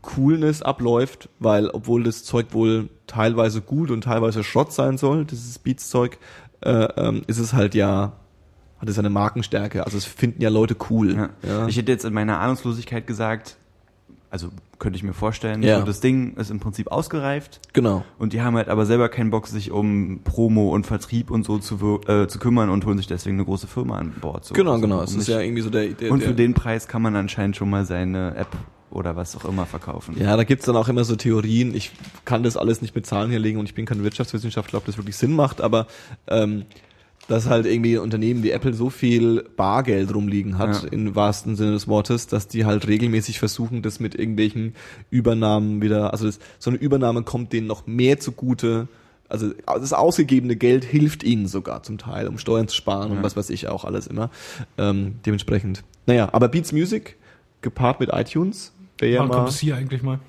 Coolness abläuft, weil obwohl das Zeug wohl teilweise gut und teilweise Schrott sein soll, dieses Beats-Zeug, äh, ähm, ist es halt ja, hat es eine Markenstärke. Also es finden ja Leute cool. Ja. Ja. Ich hätte jetzt in meiner Ahnungslosigkeit gesagt, also könnte ich mir vorstellen, Ja. so das Ding ist im Prinzip ausgereift genau. und die haben halt aber selber keinen Bock, sich um Promo und Vertrieb und so zu, äh, zu kümmern und holen sich deswegen eine große Firma an Bord. So. Genau, Also, genau. Es ist ja irgendwie so der, der und der, für den Preis kann man anscheinend schon mal seine App oder was auch immer verkaufen. Ja, da gibt's dann auch immer so Theorien. Ich kann das alles nicht mit Zahlen hier legen und ich bin kein Wirtschaftswissenschaftler, ob das wirklich Sinn macht, aber ähm, dass halt irgendwie Unternehmen wie Apple so viel Bargeld rumliegen hat, Ja. im wahrsten Sinne des Wortes, dass die halt regelmäßig versuchen, das mit irgendwelchen Übernahmen wieder, also das, so eine Übernahme kommt denen noch mehr zugute. Also das ausgegebene Geld hilft ihnen sogar zum Teil, um Steuern zu sparen und Ja. was weiß ich auch alles immer. Ähm, dementsprechend. Naja, aber Beats Music gepaart mit iTunes, wäre ja Wann mal... kommt es hier eigentlich mal?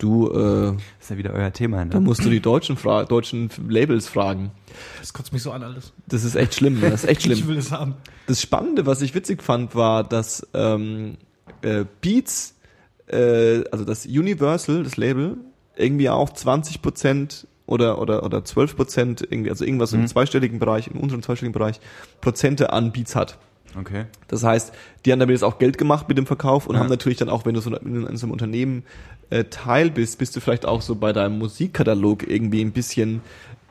Du, äh, Das ist ja wieder euer Thema, da ne? musst du die deutschen, Fra deutschen Labels fragen. Das kotzt mich so an alles. Das ist echt schlimm. Das ist echt [laughs] Ich schlimm. will es haben. Das Spannende, was ich witzig fand, war, dass ähm, äh, Beats, äh, also das Universal, das Label, irgendwie auch 20 Prozent oder oder oder 12 Prozent irgendwie, also irgendwas im Mhm. zweistelligen Bereich, im unteren zweistelligen Bereich, Prozente an Beats hat. Okay. Das heißt, die haben damit jetzt auch Geld gemacht mit dem Verkauf und Ja. haben natürlich dann auch, wenn du so in, in so einem Unternehmen äh, Teil bist, bist du vielleicht auch so bei deinem Musikkatalog irgendwie ein bisschen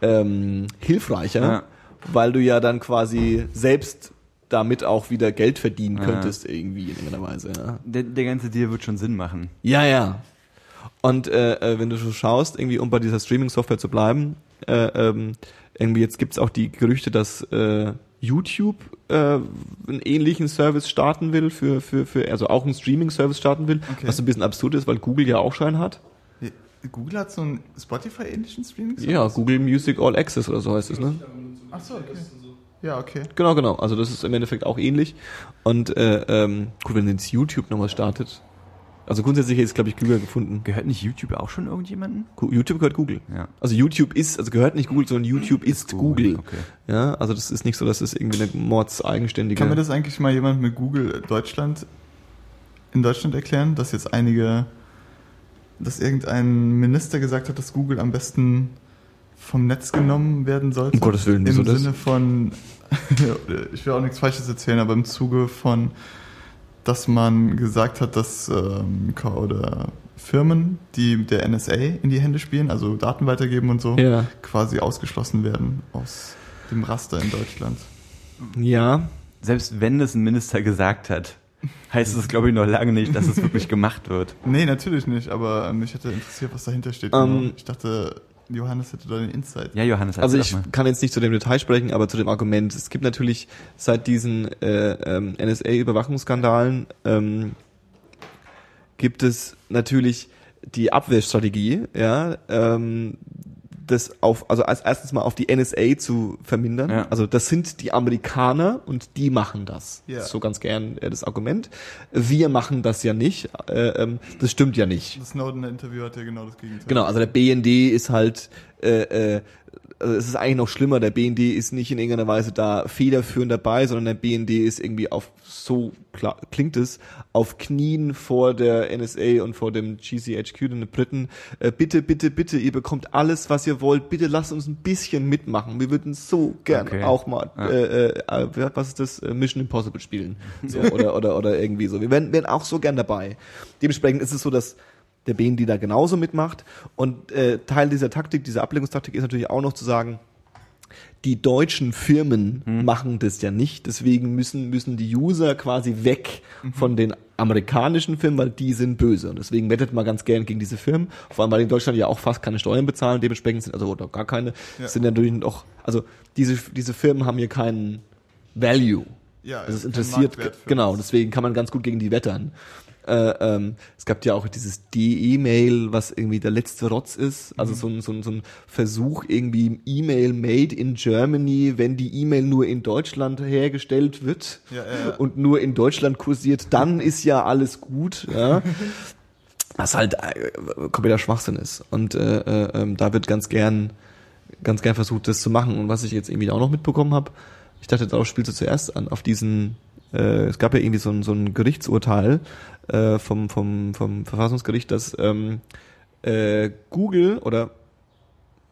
ähm, hilfreicher, Ja. weil du ja dann quasi selbst damit auch wieder Geld verdienen Ja. könntest irgendwie in irgendeiner Weise. Ja, Der, der ganze Deal wird schon Sinn machen. ja. ja. Und äh, äh, wenn du so schaust, irgendwie um bei dieser Streaming-Software zu bleiben, äh, ähm, irgendwie jetzt gibt's auch die Gerüchte, dass äh, YouTube äh, einen ähnlichen Service starten will für für für also auch einen Streaming-Service starten will, Okay. was ein bisschen absurd ist, weil Google ja auch schon hat. Google hat so einen Spotify-ähnlichen Streaming? Ja, Google Music All Access oder so heißt es, ne? Ach so, okay. Ja, okay. Genau, genau. Also das ist im Endeffekt auch ähnlich. Und äh, ähm, gut, wenn jetzt YouTube nochmal startet. Also grundsätzlich ist, glaube ich, Google gefunden. Gehört nicht YouTube auch schon irgendjemanden? YouTube gehört Google. Ja. Also YouTube ist, also gehört nicht Google, sondern YouTube ist Google. Okay. Ja, also das ist nicht so, dass es irgendwie eine Mords eigenständige. Kann mir das eigentlich mal jemand mit Google Deutschland in Deutschland erklären, dass jetzt einige, dass irgendein Minister gesagt hat, dass Google am besten vom Netz genommen werden sollte? Um Gottes Willen, Im das? Sinne von, [laughs] ich will auch nichts Falsches erzählen, aber im Zuge von, dass man gesagt hat, dass ähm, oder Firmen, die der NSA in die Hände spielen, also Daten weitergeben und so, Ja. quasi ausgeschlossen werden aus dem Raster in Deutschland. Ja. Selbst wenn das ein Minister gesagt hat, heißt es, glaube ich, noch lange nicht, dass es wirklich gemacht wird. Nee, natürlich nicht, aber mich hätte interessiert, was dahinter steht. Ähm, genau. ich dachte, Johannes hätte da den Insight. Ja, Johannes, Also erzähl ich kann jetzt nicht zu dem Detail sprechen, aber zu dem Argument. Es gibt natürlich seit diesen äh, ähm, NSA-Überwachungsskandalen ähm, gibt es natürlich die Abwehrstrategie, ja, ähm, das auf, also als erstes mal auf die NSA zu vermindern. Ja. Also das sind die Amerikaner und die machen das. Ja. Das ist so ganz gern äh, das Argument. Wir machen das ja nicht. Äh, ähm, das stimmt ja nicht. Das Snowden-Interview hat ja genau das Gegenteil. Genau, also der BND ist halt, äh, äh, also es ist eigentlich noch schlimmer, der BND ist nicht in irgendeiner Weise da federführend dabei, sondern der BND ist irgendwie auf, so klar, klingt es, auf Knien vor der NSA und vor dem GCHQ, den Briten. Äh, bitte, bitte, bitte, ihr bekommt alles, was ihr wollt. Bitte lasst uns ein bisschen mitmachen. Wir würden so gern Okay. auch mal, Ja. äh, äh, äh, was ist das, Äh, Mission Impossible spielen. So, [laughs] oder, oder, oder irgendwie so. Wir wären, wären auch so gern dabei. Dementsprechend ist es so, dass der BND da genauso mitmacht. Und äh, Teil dieser Taktik, dieser Ablenkungstaktik ist natürlich auch noch zu sagen, die deutschen Firmen machen das ja nicht, deswegen müssen, müssen die User quasi weg von den amerikanischen Firmen, weil die sind böse. Und deswegen wettet man ganz gern gegen diese Firmen, vor allem weil in Deutschland ja auch fast keine Steuern bezahlen, dementsprechend sind, also oder gar keine, Ja. sind natürlich noch, also diese, diese Firmen haben hier keinen Value. Ja, Also es interessiert, genau, deswegen kann man ganz gut gegen die wettern. Äh, ähm, es gab ja auch dieses D-E-Mail, was irgendwie der letzte Rotz ist. Also Mhm. so, ein, so, ein, so ein Versuch, irgendwie E-Mail made in Germany, wenn die E-Mail nur in Deutschland hergestellt wird Ja, ja, ja. und nur in Deutschland kursiert, dann ist ja alles gut. Ja. [laughs] Was halt äh, kompletter Schwachsinn ist. Und äh, äh, ähm, da wird ganz gern, ganz gern versucht, das zu machen. Und was ich jetzt irgendwie auch noch mitbekommen habe, ich dachte, darauf spielst du zuerst an, auf diesen, äh, es gab ja irgendwie so ein, so ein Gerichtsurteil äh, vom, vom, vom Verfassungsgericht, dass ähm, äh, Google oder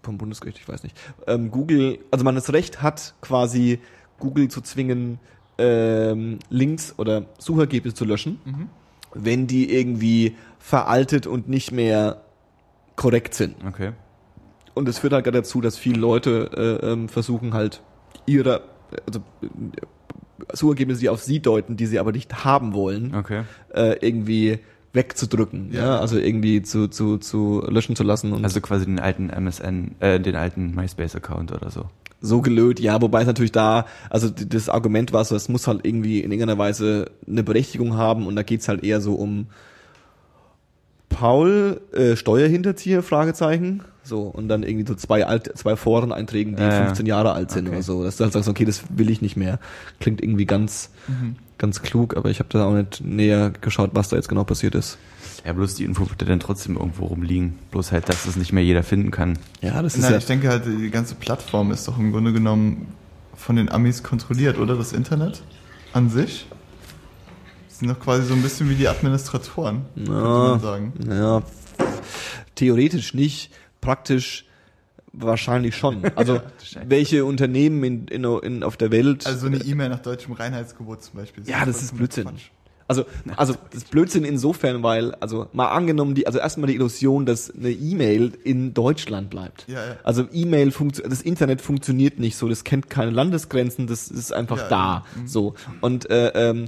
vom Bundesgericht, ich weiß nicht, ähm, Google, also man das Recht hat, quasi Google zu zwingen, ähm, Links oder Suchergebnisse zu löschen, wenn die irgendwie veraltet und nicht mehr korrekt sind. Okay. Und es führt halt gerade dazu, dass viele Leute äh, ähm, versuchen halt ihre, also äh, Suchergebnisse, die auf sie deuten, die sie aber nicht haben wollen, Okay. äh, irgendwie wegzudrücken, ja. Ja. also irgendwie zu, zu, zu löschen zu lassen und Also quasi den alten MSN, äh, den alten MySpace-Account oder so. so gelöt, ja, wobei es natürlich da, also das Argument war so, es muss halt irgendwie in irgendeiner Weise eine Berechtigung haben und da geht's halt eher so um Paul, äh, Steuerhinterzieher, Fragezeichen, so, und dann irgendwie so zwei alt, zwei Foreneinträgen, die Ja, ja. 15 Jahre alt sind Okay. oder so, dass du halt sagst, okay, das will ich nicht mehr. Klingt irgendwie ganz, ganz klug, aber ich habe da auch nicht näher geschaut, was da jetzt genau passiert ist. Ja, bloß die Info wird ja dann trotzdem irgendwo rumliegen. Bloß halt, dass es nicht mehr jeder finden kann. Ja, das ist Nein, ja, ich denke halt, die ganze Plattform ist doch im Grunde genommen von den Amis kontrolliert, oder? Das Internet an sich. Das sind doch quasi so ein bisschen wie die Administratoren, könnte man sagen. Ja, theoretisch nicht. Praktisch wahrscheinlich schon. [laughs] Also welche Unternehmen in, in, in, auf der Welt. Also so eine E-Mail nach deutschem Reinheitsgebot zum Beispiel. Ja, das ist Blödsinn. Quatsch. Also, [laughs] also das ist Blödsinn insofern, weil, also mal angenommen, die, also erstmal die Illusion, dass eine E-Mail in Deutschland bleibt. Ja, ja. Also E-Mail funktioniert, das Internet funktioniert nicht so, das kennt keine Landesgrenzen, das ist einfach Ja, da. ja. Mhm. So. Und äh, ähm,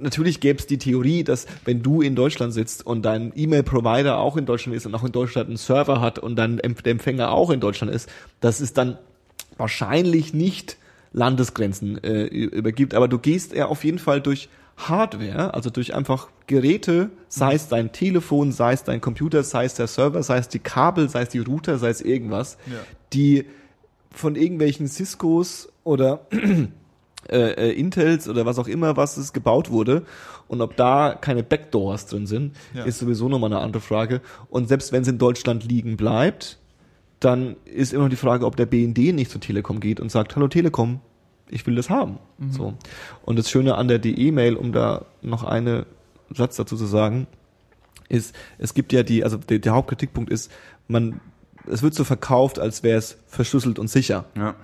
natürlich gäbe es die Theorie, dass wenn du in Deutschland sitzt und dein E-Mail-Provider auch in Deutschland ist und auch in Deutschland einen Server hat und dann der Empfänger auch in Deutschland ist, dass es dann wahrscheinlich nicht Landesgrenzen äh, übergibt, aber du gehst ja auf jeden Fall durch Hardware, also durch einfach Geräte, sei es dein Telefon, sei es dein Computer, sei es der Server, sei es die Kabel, sei es die Router, sei es irgendwas, Ja. die von irgendwelchen Ciscos oder äh, äh, Intels oder was auch immer, was es gebaut wurde. Und ob da keine Backdoors drin sind, Ja. ist sowieso nochmal eine andere Frage. Und selbst wenn es in Deutschland liegen bleibt, dann ist immer noch die Frage, ob der BND nicht zur Telekom geht und sagt, hallo Telekom, ich will das haben. So. Und das Schöne an der DE-Mail, um da noch einen Satz dazu zu sagen, ist, es gibt ja die, also der, der Hauptkritikpunkt ist, man, es wird so verkauft, als wäre es verschlüsselt und sicher. Ja.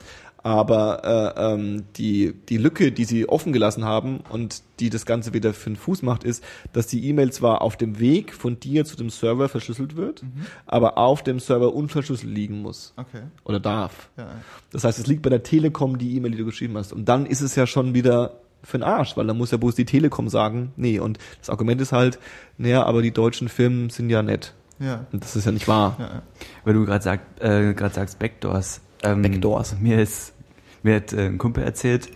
Aber äh, ähm, die, die Lücke, die sie offen gelassen haben und die das Ganze wieder für den Fuß macht, ist, dass die E-Mail zwar auf dem Weg von dir zu dem Server verschlüsselt wird, aber auf dem Server unverschlüsselt liegen muss Okay. oder darf. Ja. Das heißt, es liegt bei der Telekom die E-Mail, die du geschrieben hast. Und dann ist es ja schon wieder für den Arsch, weil dann muss ja bloß die Telekom sagen, nee. Und das Argument ist halt, naja, aber die deutschen Firmen sind ja nett. Ja. Und das ist ja nicht wahr. Ja. ja. Weil du gerade sag, äh, sagst Backdoors. Ähm, Backdoors. Mir ist, mir hat äh, ein Kumpel erzählt,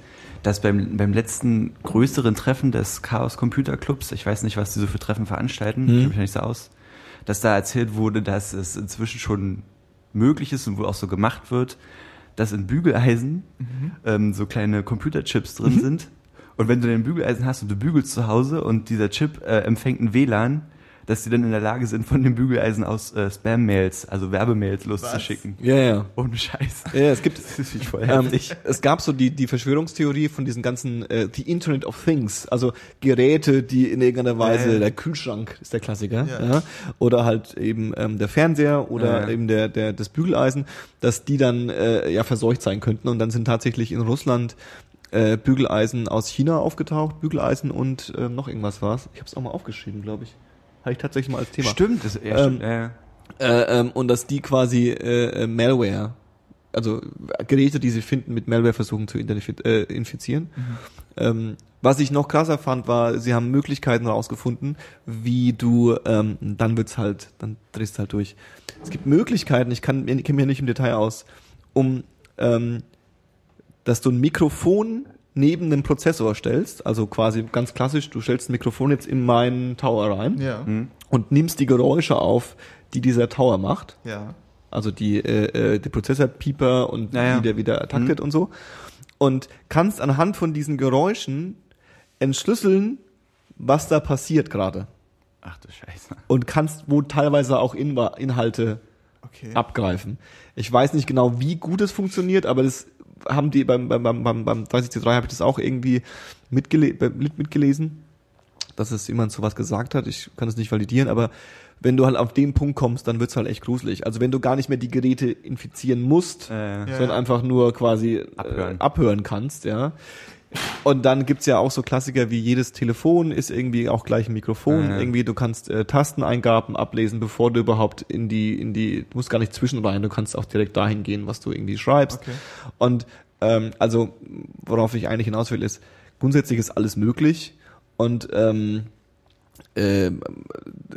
dass beim, beim letzten größeren Treffen des Chaos Computer Clubs, ich weiß nicht, was die so für Treffen veranstalten, Mhm. ich mich nicht so aus, dass da erzählt wurde, dass es inzwischen schon möglich ist und wohl auch so gemacht wird, dass in Bügeleisen ähm, so kleine Computerchips drin Mhm. sind. Und wenn du den Bügeleisen hast und du bügelst zu Hause und dieser Chip äh, empfängt ein WLAN, dass die dann in der Lage sind, von dem Bügeleisen aus äh, Spam-Mails, also Werbemails loszuschicken. Ja, ja. Ohne Scheiß. Ja, es gibt, [laughs] Das ist voll ähm, heftig. es gab so die, die Verschwörungstheorie von diesen ganzen, äh, die Internet of Things, also Geräte, die in irgendeiner Weise, Ja, der Kühlschrank ist der Klassiker, ja. Oder halt eben ähm, der Fernseher oder eben der, der, das Bügeleisen, dass die dann äh, ja verseucht sein könnten und dann sind tatsächlich in Russland äh, Bügeleisen aus China aufgetaucht, Bügeleisen und ähm, noch irgendwas war's. Ich habe es auch mal aufgeschrieben, glaube ich. Habe ich tatsächlich mal als Thema. Stimmt, das, ja, Ähm. Ja. Äh, ähm, und dass die quasi äh, äh, Malware, also Geräte, die sie finden, mit Malware versuchen zu äh, infizieren. Ähm, was ich noch krasser fand, war, sie haben Möglichkeiten herausgefunden, wie du, ähm, dann wird's halt, dann drehst du halt durch. Es gibt Möglichkeiten, ich kann, kenne mich ja nicht im Detail aus, um, ähm, dass du ein Mikrofon neben dem Prozessor stellst, also quasi ganz klassisch, du stellst ein Mikrofon jetzt in meinen Tower rein Ja. und nimmst die Geräusche auf, die dieser Tower macht. Ja. Also die, äh, äh, die Prozessorpieper und Ja, ja. wie der wieder taktet und so. Und kannst anhand von diesen Geräuschen entschlüsseln, was da passiert gerade. Ach du Scheiße. Und kannst wo teilweise auch Inwa- Inhalte Okay. abgreifen. Ich weiß nicht genau, wie gut es funktioniert, aber das haben die beim, beim, beim, beim, beim 30C3 habe ich das auch irgendwie mitgele mitgelesen, dass es jemand sowas gesagt hat. Ich kann es nicht validieren, aber wenn du halt auf den Punkt kommst, dann wird's halt echt gruselig. Also wenn du gar nicht mehr die Geräte infizieren musst, Äh, Ja. sondern einfach nur quasi Abhören. Äh, abhören kannst, ja. Und dann gibt's ja auch so Klassiker wie jedes Telefon ist irgendwie auch gleich ein Mikrofon. Ja. Irgendwie du kannst äh, Tasteneingaben ablesen, bevor du überhaupt in die, in die, du musst gar nicht zwischen rein, du kannst auch direkt dahin gehen, was du irgendwie schreibst. Okay. Und ähm, also, worauf ich eigentlich hinaus will, ist, grundsätzlich ist alles möglich und ähm, ähm,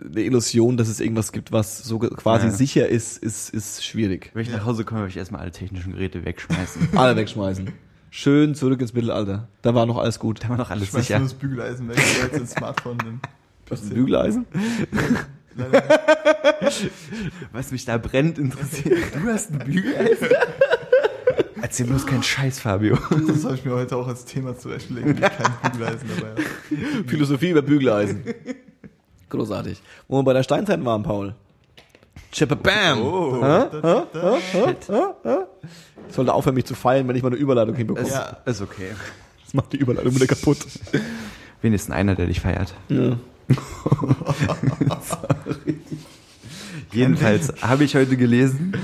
eine Illusion, dass es irgendwas gibt, was so quasi Ja. sicher ist, ist, ist schwierig. wenn ich nach Hause komme, will ich erstmal alle technischen Geräte wegschmeißen. Alle wegschmeißen. Schön zurück ins Mittelalter. Da war noch alles gut. da war noch alles Schmeißt sicher. nur das Bügeleisen weg, weil jetzt ins Smartphone nimmt. [laughs] Was ein Bügeleisen? Was mich da brennt, interessiert. Du hast ein Bügeleisen? [laughs] Erzähl bloß keinen Scheiß, Fabio. Das habe ich mir heute auch als Thema zurechtlegen, wenn ich kein Bügeleisen dabei habe. Philosophie über Bügeleisen. Großartig. Wo wir bei der Steinzeit waren, Paul. Chippa Bam! Oh. Da. Sollte aufhören, mich zu feilen, wenn ich mal eine Überleitung hinbekomme. Ja. Ist okay. Das macht die Überleitung wieder kaputt. Wenigstens einer, der dich feiert. Ja. [laughs] Jedenfalls habe ich heute gelesen,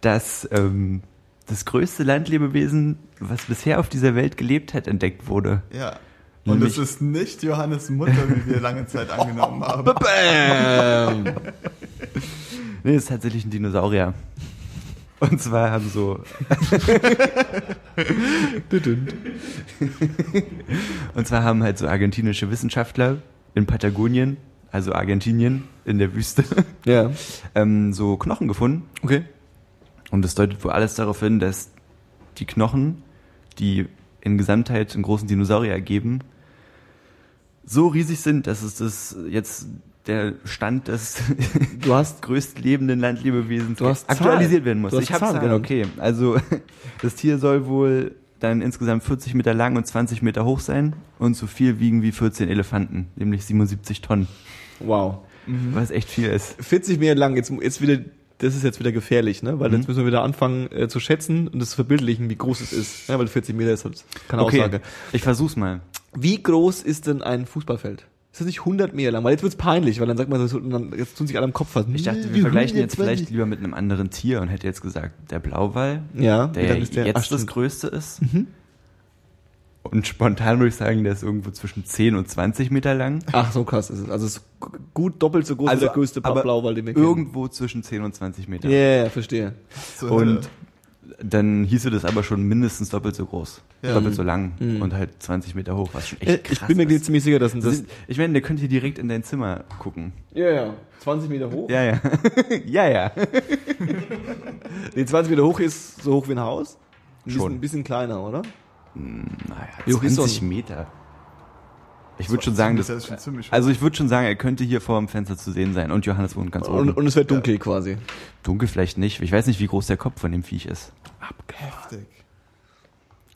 dass ähm, das größte Landlebewesen, was bisher auf dieser Welt gelebt hat, entdeckt wurde. Ja. Und es ist nicht Johannes Mutter, wie wir lange Zeit angenommen haben. [laughs] Bam! Nee, das ist tatsächlich ein Dinosaurier. Und zwar haben so. Und zwar haben halt so argentinische Wissenschaftler in Patagonien, also Argentinien in der Wüste, Ja. ähm, so Knochen gefunden. Okay. Und das deutet wohl alles darauf hin, dass die Knochen, die in Gesamtheit einen großen Dinosaurier ergeben, so riesig sind, dass es das jetzt der Stand des [laughs] Du hast größt lebenden Landlebewesens Du hast aktualisiert Zahlen. werden muss. Ich habe Zahlen, genau. okay. Also [laughs] das Tier soll wohl dann insgesamt 40 Meter lang und 20 Meter hoch sein und so viel wiegen wie 14 Elefanten, nämlich 77 Tonnen, wow. was echt viel ist. 40 Meter lang, jetzt, jetzt wieder, das ist jetzt wieder gefährlich, ne? Weil Mhm. jetzt müssen wir wieder anfangen äh, zu schätzen und das zu verbildlichen, wie groß es ist. Ja, weil 40 Meter ist halt keine Okay, Aussage. ich versuch's mal. Wie groß ist denn ein Fußballfeld? Ist das nicht 100 Meter lang? Weil jetzt wird's peinlich, weil dann sagt man so, und dann, jetzt tun sich alle am Kopf fassen. Ich dachte, wir vergleichen jetzt 120? vielleicht lieber mit einem anderen Tier und hätte jetzt gesagt, der Blauwal, Ja, der, der? jetzt Ach, das. Mhm. größte ist. Und spontan würde ich sagen, der ist irgendwo zwischen 10 und 20 Meter lang. Ach, so krass ist es. Also es ist gu- gut doppelt so groß Also, wie der größte aber Blauwal, den wir kennen. Irgendwo zwischen 10 und 20 Meter. Ja, yeah, ja, verstehe. Hölle. Und dann hieße das aber schon mindestens doppelt so groß, Ja. doppelt so lang Mhm. und halt 20 Meter hoch, was schon Äh, echt krass ich bin mir ist. ziemlich sicher, dass ein Das das. ist, ich meine, der könnte hier direkt in dein Zimmer gucken. Ja, ja. 20 Meter hoch? Ja, ja. [laughs] ja, ja. [laughs] Nee, 20 Meter hoch ist so hoch wie ein Haus. Ein bisschen, Schon. ein bisschen kleiner, oder? Naja, ist so 20 ein- Meter. Ich würde schon sagen, das das, also ich würde schon sagen, er könnte hier vor dem Fenster zu sehen sein und Johannes wohnt ganz Und, oben. und es wird dunkel quasi. Dunkel vielleicht nicht. Ich weiß nicht, wie groß der Kopf von dem Viech ist. heftig.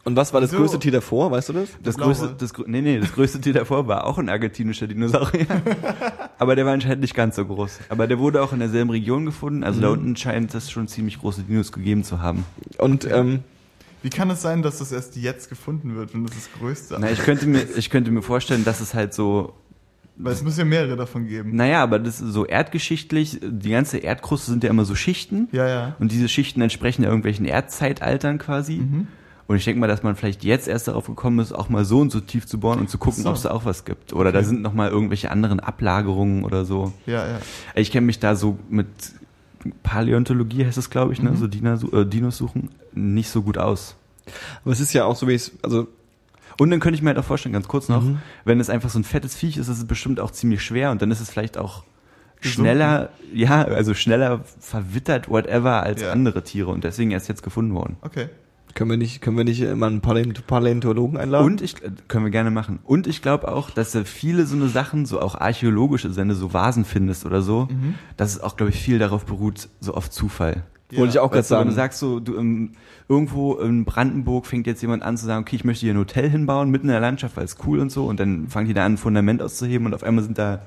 Und was war das So. größte Tier davor, weißt du das? Das größte, das, nee, nee, das größte Tier davor war auch ein argentinischer Dinosaurier. [laughs] Aber der war anscheinend nicht ganz so groß. Aber der wurde auch in derselben Region gefunden. Also da Mhm. unten scheint es schon ziemlich große Dinos gegeben zu haben. Und ähm, Wie kann es sein, dass das erst jetzt gefunden wird, wenn das das Größte Na, ich könnte mir, ich könnte mir vorstellen, dass es halt so, Weil es muss ja mehrere davon geben. naja, aber das ist so erdgeschichtlich, die ganze Erdkruste sind ja immer so Schichten. Ja, ja. Und diese Schichten entsprechen ja irgendwelchen Erdzeitaltern quasi. Mhm. Und ich denke mal, dass man vielleicht jetzt erst darauf gekommen ist, auch mal so und so tief zu bohren und zu gucken, So. ob es da auch was gibt. Oder da sind noch mal irgendwelche anderen Ablagerungen oder so. Ja, ja. Ich kenne mich da so mit Paläontologie heißt es, glaube ich, ne? Mhm. so Dinos, äh, Dinos suchen, nicht so gut aus. aber es ist ja auch so, wie es, also Und dann könnte ich mir halt auch vorstellen, ganz kurz noch, Mhm. wenn es einfach so ein fettes Viech ist, ist es bestimmt auch ziemlich schwer und dann ist es vielleicht auch Gesunken. schneller, ja, also schneller verwittert, whatever, als Ja. andere Tiere und deswegen erst jetzt gefunden worden. Okay. können wir nicht, können wir nicht mal einen Paläont Paläontologen einladen? Und ich, äh, können wir gerne machen. Und ich glaube auch, dass da viele so eine Sachen, so auch archäologische, wenn du so Vasen findest oder so, Mhm. dass es auch, glaube ich, viel darauf beruht, so auf Zufall. Wollte ich auch gerade Weißt du, wenn sagen. du sagst so, du ähm, irgendwo in Brandenburg fängt jetzt jemand an zu sagen, okay, ich möchte hier ein Hotel hinbauen, mitten in der Landschaft, weil es cool und so, und dann fangen die da an, ein Fundament auszuheben und auf einmal sind da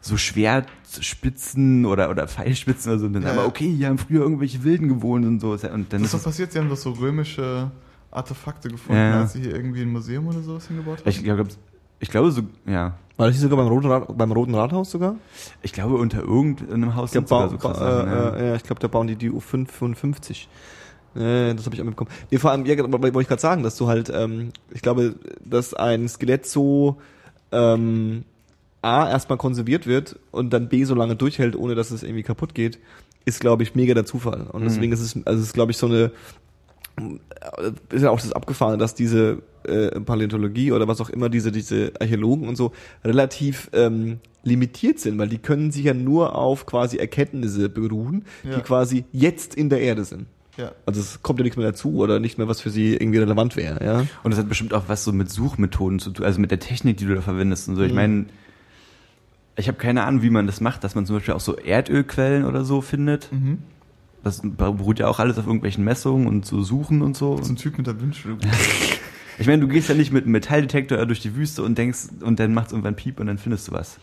so Schwertspitzen oder, oder Pfeilspitzen oder so, und dann Ja, aber ja. okay, hier haben früher irgendwelche Wilden gewohnt und so, und dann Das ist doch es, passiert, sie haben doch so römische Artefakte gefunden, Ja. als sie hier irgendwie ein Museum oder sowas hingebaut haben. ich glaube, ich glaube so, ja, War das nicht sogar beim Roten, Rat, beim Roten Rathaus sogar? ich glaube unter irgendeinem Haus sind sogar so ba Sachen, ja. äh, äh, ja, ich glaube, da bauen die die U55. Äh, das habe ich auch mitbekommen. Nee, vor allem, ja, wollte ich gerade sagen, dass du halt, ähm, ich glaube, dass ein Skelett so ähm, A, erstmal konserviert wird und dann B, so lange durchhält, ohne dass es irgendwie kaputt geht, ist, glaube ich, mega der Zufall. Und Mhm. deswegen ist es, also es ist, glaube ich, so eine, äh, ist ja auch das Abgefahrene, dass diese äh, Paläontologie oder was auch immer, diese, diese Archäologen und so relativ ähm, limitiert sind, weil die können sich ja nur auf quasi Erkenntnisse beruhen, Ja. die quasi jetzt in der Erde sind. Ja. Also es kommt ja nichts mehr dazu oder nicht mehr, was für sie irgendwie relevant wäre, ja. Und das hat bestimmt auch was so mit Suchmethoden zu tun, also mit der Technik, die du da verwendest und so. Ich Mhm. meine, ich habe keine Ahnung, wie man das macht, dass man zum Beispiel auch so Erdölquellen oder so findet. Mhm. Das beruht ja auch alles auf irgendwelchen Messungen und so Suchen und so. So ein Typ mit der Wünschel. [laughs] Ich meine, du gehst ja nicht mit einem Metalldetektor durch die Wüste und denkst, und dann macht's irgendwann Piep und dann findest du was.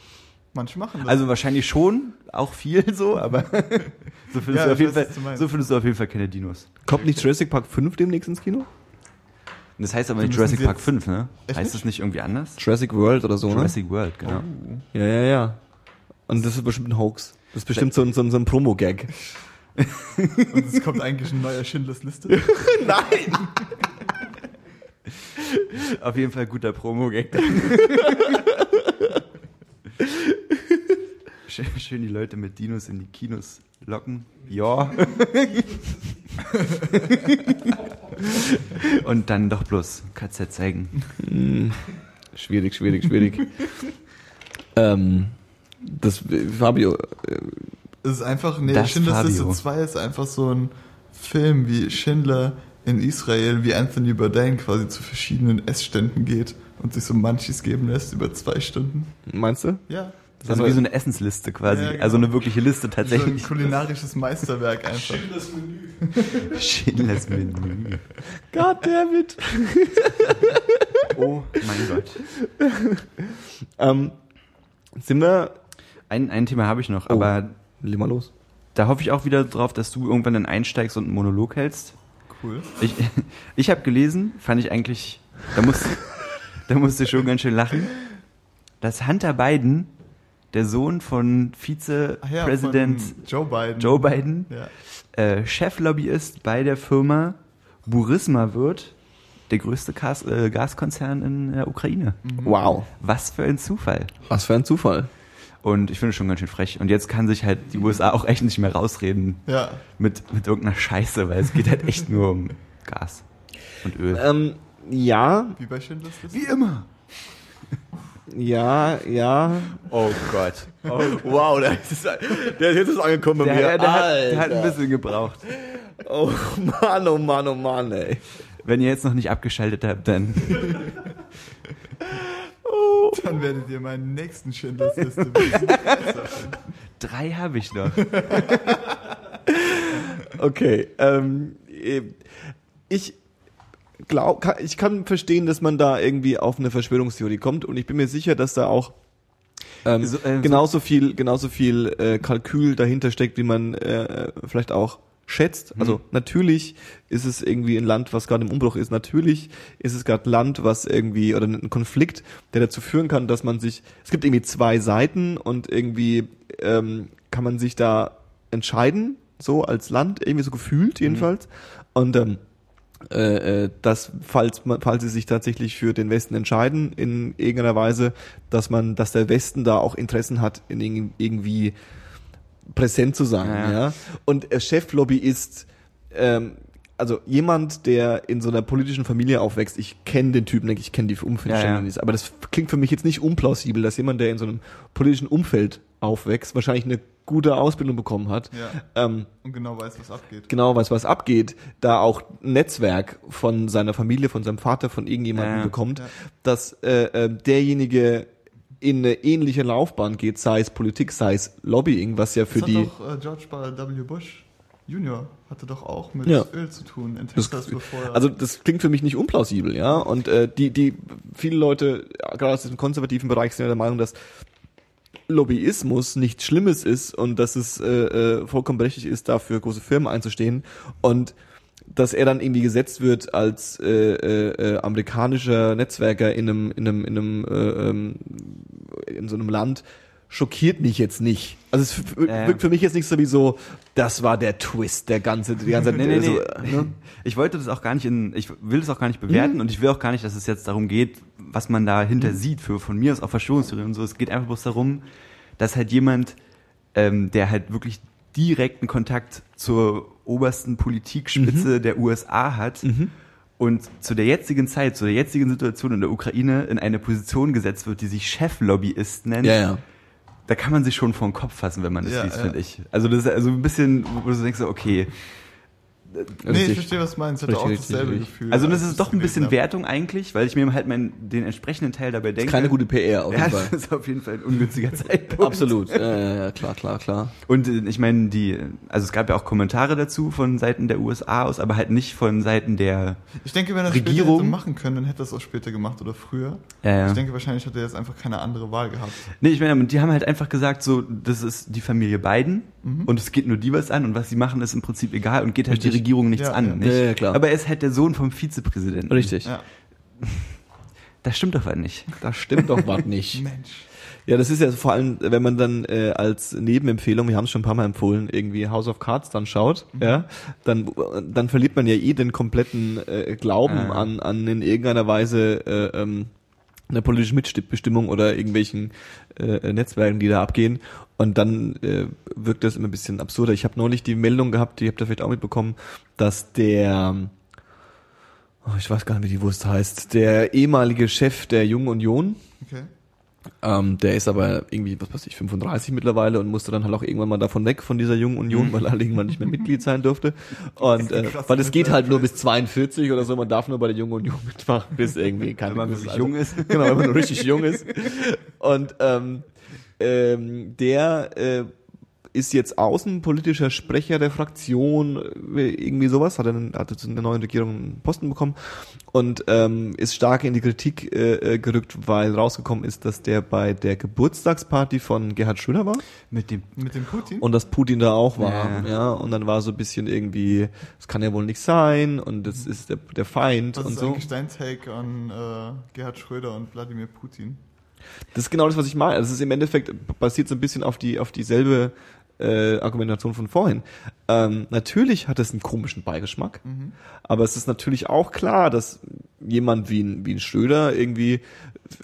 Manche machen das. Also wahrscheinlich schon, auch viel so, aber [laughs] so findest, Ja, du, auf jeden Fall, so findest du auf jeden Fall keine Dinos. Kommt nicht Jurassic Park 5 demnächst ins Kino? Das heißt aber nicht Jurassic Park jetzt- 5, ne? Echt heißt nicht? das nicht irgendwie anders? Jurassic World oder so, Jurassic World, genau. Oh. ne? Ja, ja, ja. Und das ist bestimmt ein Hoax. Das ist bestimmt so ein, so ein, so ein Promo-Gag. [laughs] Und es kommt eigentlich ein neuer Schindlers Liste. [laughs] Nein! Auf jeden Fall guter Promo-Gag. schön, schön die Leute mit Dinos in die Kinos locken. Ja. Und dann doch bloß KZ zeigen. Schwierig, schwierig, schwierig. ähm, das, Fabio, äh, ist einfach, nee, Das Schindlers Liste Fabio. 2 ist einfach so ein Film wie Schindler in Israel, wie Anthony Bourdain quasi zu verschiedenen Essständen geht und sich so Munchies geben lässt über zwei Stunden. meinst du? Ja. Also wie so eine Essensliste quasi. Ja, genau. Also eine wirkliche Liste So ein tatsächlich. kulinarisches Meisterwerk [laughs] einfach. [laughs] Schindlers Menü. God damn it. [laughs] Oh mein Gott. Ähm, sind wir, Ein, ein Thema habe ich noch, Oh. aber leg mal los. da hoffe ich auch wieder drauf, dass du irgendwann dann einsteigst und einen Monolog hältst. Cool. Ich, ich habe gelesen, fand ich eigentlich, da musste, da musste ich schon ganz schön lachen, dass Hunter Biden, der Sohn von ja, Vizepräsident von Joe Biden. Joe Biden, Ja. äh, Cheflobbyist bei der Firma Burisma wird, der größte Gas, äh, Gaskonzern in der Ukraine. Wow. Was für ein Zufall. Was für ein Zufall. Und ich finde es schon ganz schön frech. Und jetzt kann sich halt die USA auch echt nicht mehr rausreden Ja. mit, mit irgendeiner Scheiße, weil es geht halt echt nur um Gas und Öl. Ähm, ja, Wie bei Schindlers Liste. Wie immer. ja, ja. Oh Gott. Wow, der ist, der ist jetzt angekommen bei Der, mir. der, der, hat, der hat ein bisschen gebraucht. Oh Mann, oh Mann, oh Mann, ey. Wenn ihr jetzt noch nicht abgeschaltet habt, dann Dann werdet ihr meinen nächsten Schindlers Liste wissen. drei habe ich noch. [laughs] Okay, ähm, ich glaub, ich kann verstehen, dass man da irgendwie auf eine Verschwörungstheorie kommt und ich bin mir sicher, dass da auch ähm, So, äh, so- genauso viel, genauso viel äh, Kalkül dahinter steckt, wie man äh, vielleicht auch schätzt. Also natürlich ist es irgendwie ein Land, was gerade im Umbruch ist. Natürlich ist es gerade ein Land, was irgendwie oder ein Konflikt, der dazu führen kann, dass man sich. Es gibt irgendwie zwei Seiten und irgendwie ähm, kann man sich da entscheiden, so als Land irgendwie so gefühlt jedenfalls. Und ähm, äh, äh, dass falls man, falls sie sich tatsächlich für den Westen entscheiden in irgendeiner Weise, dass man, dass der Westen da auch Interessen hat, in irg- irgendwie präsent zu sein, Ja. ja. Und äh, Cheflobbyist, ähm, also jemand, der in so einer politischen Familie aufwächst, ich kenne den Typen, denke ich, kenne die Umfeld, Ja, ja. aber das klingt für mich jetzt nicht unplausibel, dass jemand, der in so einem politischen Umfeld aufwächst, wahrscheinlich eine gute Ausbildung bekommen hat, Ja. ähm, Und genau weiß, was abgeht. genau weiß, was abgeht, da auch ein Netzwerk von seiner Familie, von seinem Vater, von irgendjemandem Ja, bekommt, ja. dass äh, äh, derjenige in eine ähnliche Laufbahn geht, sei es Politik, sei es Lobbying, was ja für das die hat doch äh, George W. Bush Junior hatte doch auch mit Ja. Öl zu tun in Das, Texas, bevor er also das klingt für mich nicht unplausibel, ja. Und äh, die, die viele Leute, gerade aus dem konservativen Bereich, sind ja der Meinung, dass Lobbyismus nichts Schlimmes ist und dass es äh, äh, vollkommen berechtigt ist, dafür große Firmen einzustehen und dass er dann irgendwie gesetzt wird als äh, äh, äh, amerikanischer Netzwerker in einem in einem in einem äh, ähm, in so einem Land schockiert mich jetzt nicht. Also es wirkt für mich jetzt nicht so wie so, das war der Twist, der ganze, die ganze Zeit. [laughs] Nee, nee, nee. So, ne? Ich wollte das auch gar nicht in, ich will das auch gar nicht bewerten und ich will auch gar nicht, dass es jetzt darum geht, was man dahinter sieht, für von mir aus auch Verschwörungstheorien und so. Es geht einfach bloß darum, dass halt jemand, ähm, der halt wirklich direkten Kontakt zur obersten Politikspitze der USA hat und zu der jetzigen Zeit, zu der jetzigen Situation in der Ukraine in eine Position gesetzt wird, die sich Cheflobbyist nennt. Ja, ja. Da kann man sich schon vor den Kopf fassen, wenn man das Ja, liest, ja. finde ich. Also das ist also ein bisschen, wo du denkst, okay, Nee, Richtig. ich verstehe, was du meinst. Ich hatte auch dasselbe. Gefühl. Also das ist doch ein bisschen. Wertung eigentlich, weil ich mir halt mein, den entsprechenden Teil dabei denke. Keine gute PR auf ja, jeden das Fall. ist auf jeden Fall ein ungünstiger [laughs] Zeitpunkt. Absolut. Ja, klar, klar, klar. Und äh, ich meine, die, also es gab ja auch Kommentare dazu von Seiten der USA aus, aber halt nicht von Seiten der. Ich denke, wenn er es Regierung- später hätte machen können, dann hätte er es auch später gemacht oder früher. Ja, ja. Ich denke, wahrscheinlich hat er jetzt einfach keine andere Wahl gehabt. Nee, ich meine, die haben halt einfach gesagt, so, das ist die Familie Biden und es geht nur die was an und was sie machen, ist im Prinzip egal und geht halt die Richtig. Regierung nichts Ja, an. ja. Nicht? Ja, ja, klar. Aber er ist halt der Sohn vom Vizepräsidenten. Richtig. Ja. Das stimmt doch halt nicht. Das stimmt doch was nicht. [laughs] Mensch. Ja, das ist ja vor allem, wenn man dann äh, als Nebenempfehlung, wir haben es schon ein paar Mal empfohlen, irgendwie House of Cards dann schaut, ja, dann, dann verliert man ja eh den kompletten äh, Glauben Ah. an, an in irgendeiner Weise äh, ähm, eine politische Mitbestimmung oder irgendwelchen äh, Netzwerken, die da abgehen. Und dann äh, wirkt das immer ein bisschen absurder. Ich habe neulich die Meldung gehabt, die habt ihr vielleicht auch mitbekommen, dass der oh, ich weiß gar nicht, wie die Wurst heißt, der ehemalige Chef der Jungen Union, Okay. Ähm, der ist aber irgendwie, was weiß ich, 35 mittlerweile und musste dann halt auch irgendwann mal davon weg von dieser jungen Union, weil er halt irgendwann nicht mehr Mitglied sein durfte. Und [laughs] äh, weil es geht halt nur bis 42 oder so, man darf nur bei der jungen Union mitmachen, [laughs] bis irgendwie keine Wenn man wirklich jung ist. Genau, wenn man richtig jung ist. [laughs] Und ähm, ähm, der äh, ist jetzt außenpolitischer Sprecher der Fraktion, äh, irgendwie sowas, hat, er hat in der neuen Regierung einen Posten bekommen und ähm, ist stark in die Kritik äh, äh, gerückt, weil rausgekommen ist, dass der bei der Geburtstagsparty von Gerhard Schröder war Mit dem Mit dem Putin? und dass Putin da auch war. Ja. Ja, und dann war so ein bisschen irgendwie, das kann ja wohl nicht sein und das ist der, der Feind Was und ist so. eigentlich dein Take an äh, Gerhard Schröder und Wladimir Putin? Das ist genau das, was ich meine. Das ist im Endeffekt basiert so ein bisschen auf die auf dieselbe äh, Argumentation von vorhin. Ähm, natürlich hat es einen komischen Beigeschmack, aber es ist natürlich auch klar, dass jemand wie ein, wie ein Schröder irgendwie,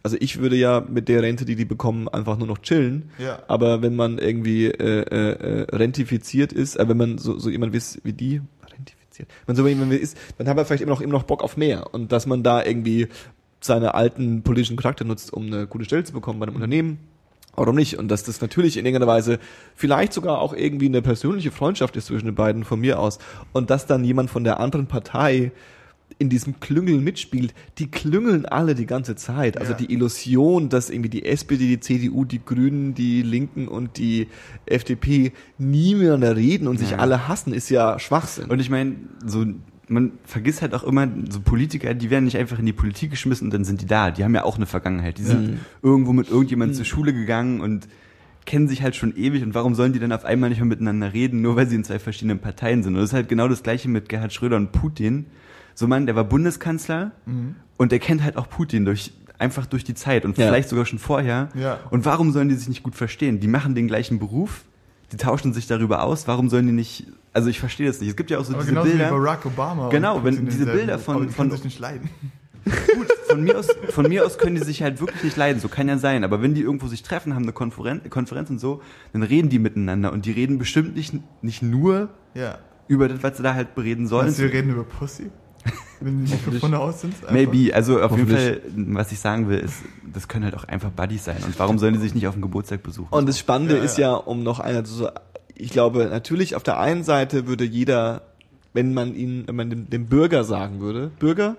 also ich würde ja mit der Rente, die die bekommen, einfach nur noch chillen. Ja. Aber wenn man irgendwie äh, äh, äh, rentifiziert ist, äh, wenn man so, so jemand ist wie die, rentifiziert, wenn so jemand ist, dann hat man vielleicht immer noch, immer noch Bock auf mehr. Und dass man da irgendwie seine alten politischen Kontakte nutzt, um eine gute Stelle zu bekommen bei einem Unternehmen. Warum nicht? Und dass das natürlich in irgendeiner Weise vielleicht sogar auch irgendwie eine persönliche Freundschaft ist zwischen den beiden von mir aus. Und dass dann jemand von der anderen Partei in diesem Klüngeln mitspielt, die klüngeln alle die ganze Zeit. Also Ja. die Illusion, dass irgendwie die SPD, die CDU, die Grünen, die Linken und die FDP nie miteinander reden und sich Ja. alle hassen, ist ja Schwachsinn. Und ich meine, so man vergisst halt auch immer, so Politiker, die werden nicht einfach in die Politik geschmissen und dann sind die da. Die haben ja auch eine Vergangenheit. Die sind Mhm. irgendwo mit irgendjemandem zur Schule gegangen und kennen sich halt schon ewig und warum sollen die dann auf einmal nicht mehr miteinander reden, nur weil sie in zwei verschiedenen Parteien sind. Und das ist halt genau das gleiche mit Gerhard Schröder und Putin. So ein Mann, der war Bundeskanzler und der kennt halt auch Putin durch einfach durch die Zeit und Ja. vielleicht sogar schon vorher. Ja. Und warum sollen die sich nicht gut verstehen? Die machen den gleichen Beruf, die tauschen sich darüber aus. Warum sollen die nicht? Also ich verstehe das nicht. Es gibt ja auch so Aber diese Bilder. wie Barack Obama. Genau, wenn diese Bilder von- Aber die von- können sich nicht leiden. [laughs] Gut, von mir aus, von mir aus können die sich halt wirklich nicht leiden, so kann ja sein. Aber wenn die irgendwo sich treffen, haben eine Konferenz, Konferenz und so, dann reden die miteinander und die reden bestimmt nicht, nicht nur Ja. über das, was sie da halt bereden sollen. Du, wir reden über Pussy? Wenn die nicht von aus sind? Einfach? Maybe, also auf jeden Fall, was ich sagen will, ist, das können halt auch einfach Buddies sein. Und warum sollen die sich nicht auf dem Geburtstag besuchen? Und das Spannende Ja, ist ja. um noch einer zu ich glaube, natürlich auf der einen Seite würde jeder, wenn man ihn, wenn man dem, dem Bürger sagen würde, Bürger,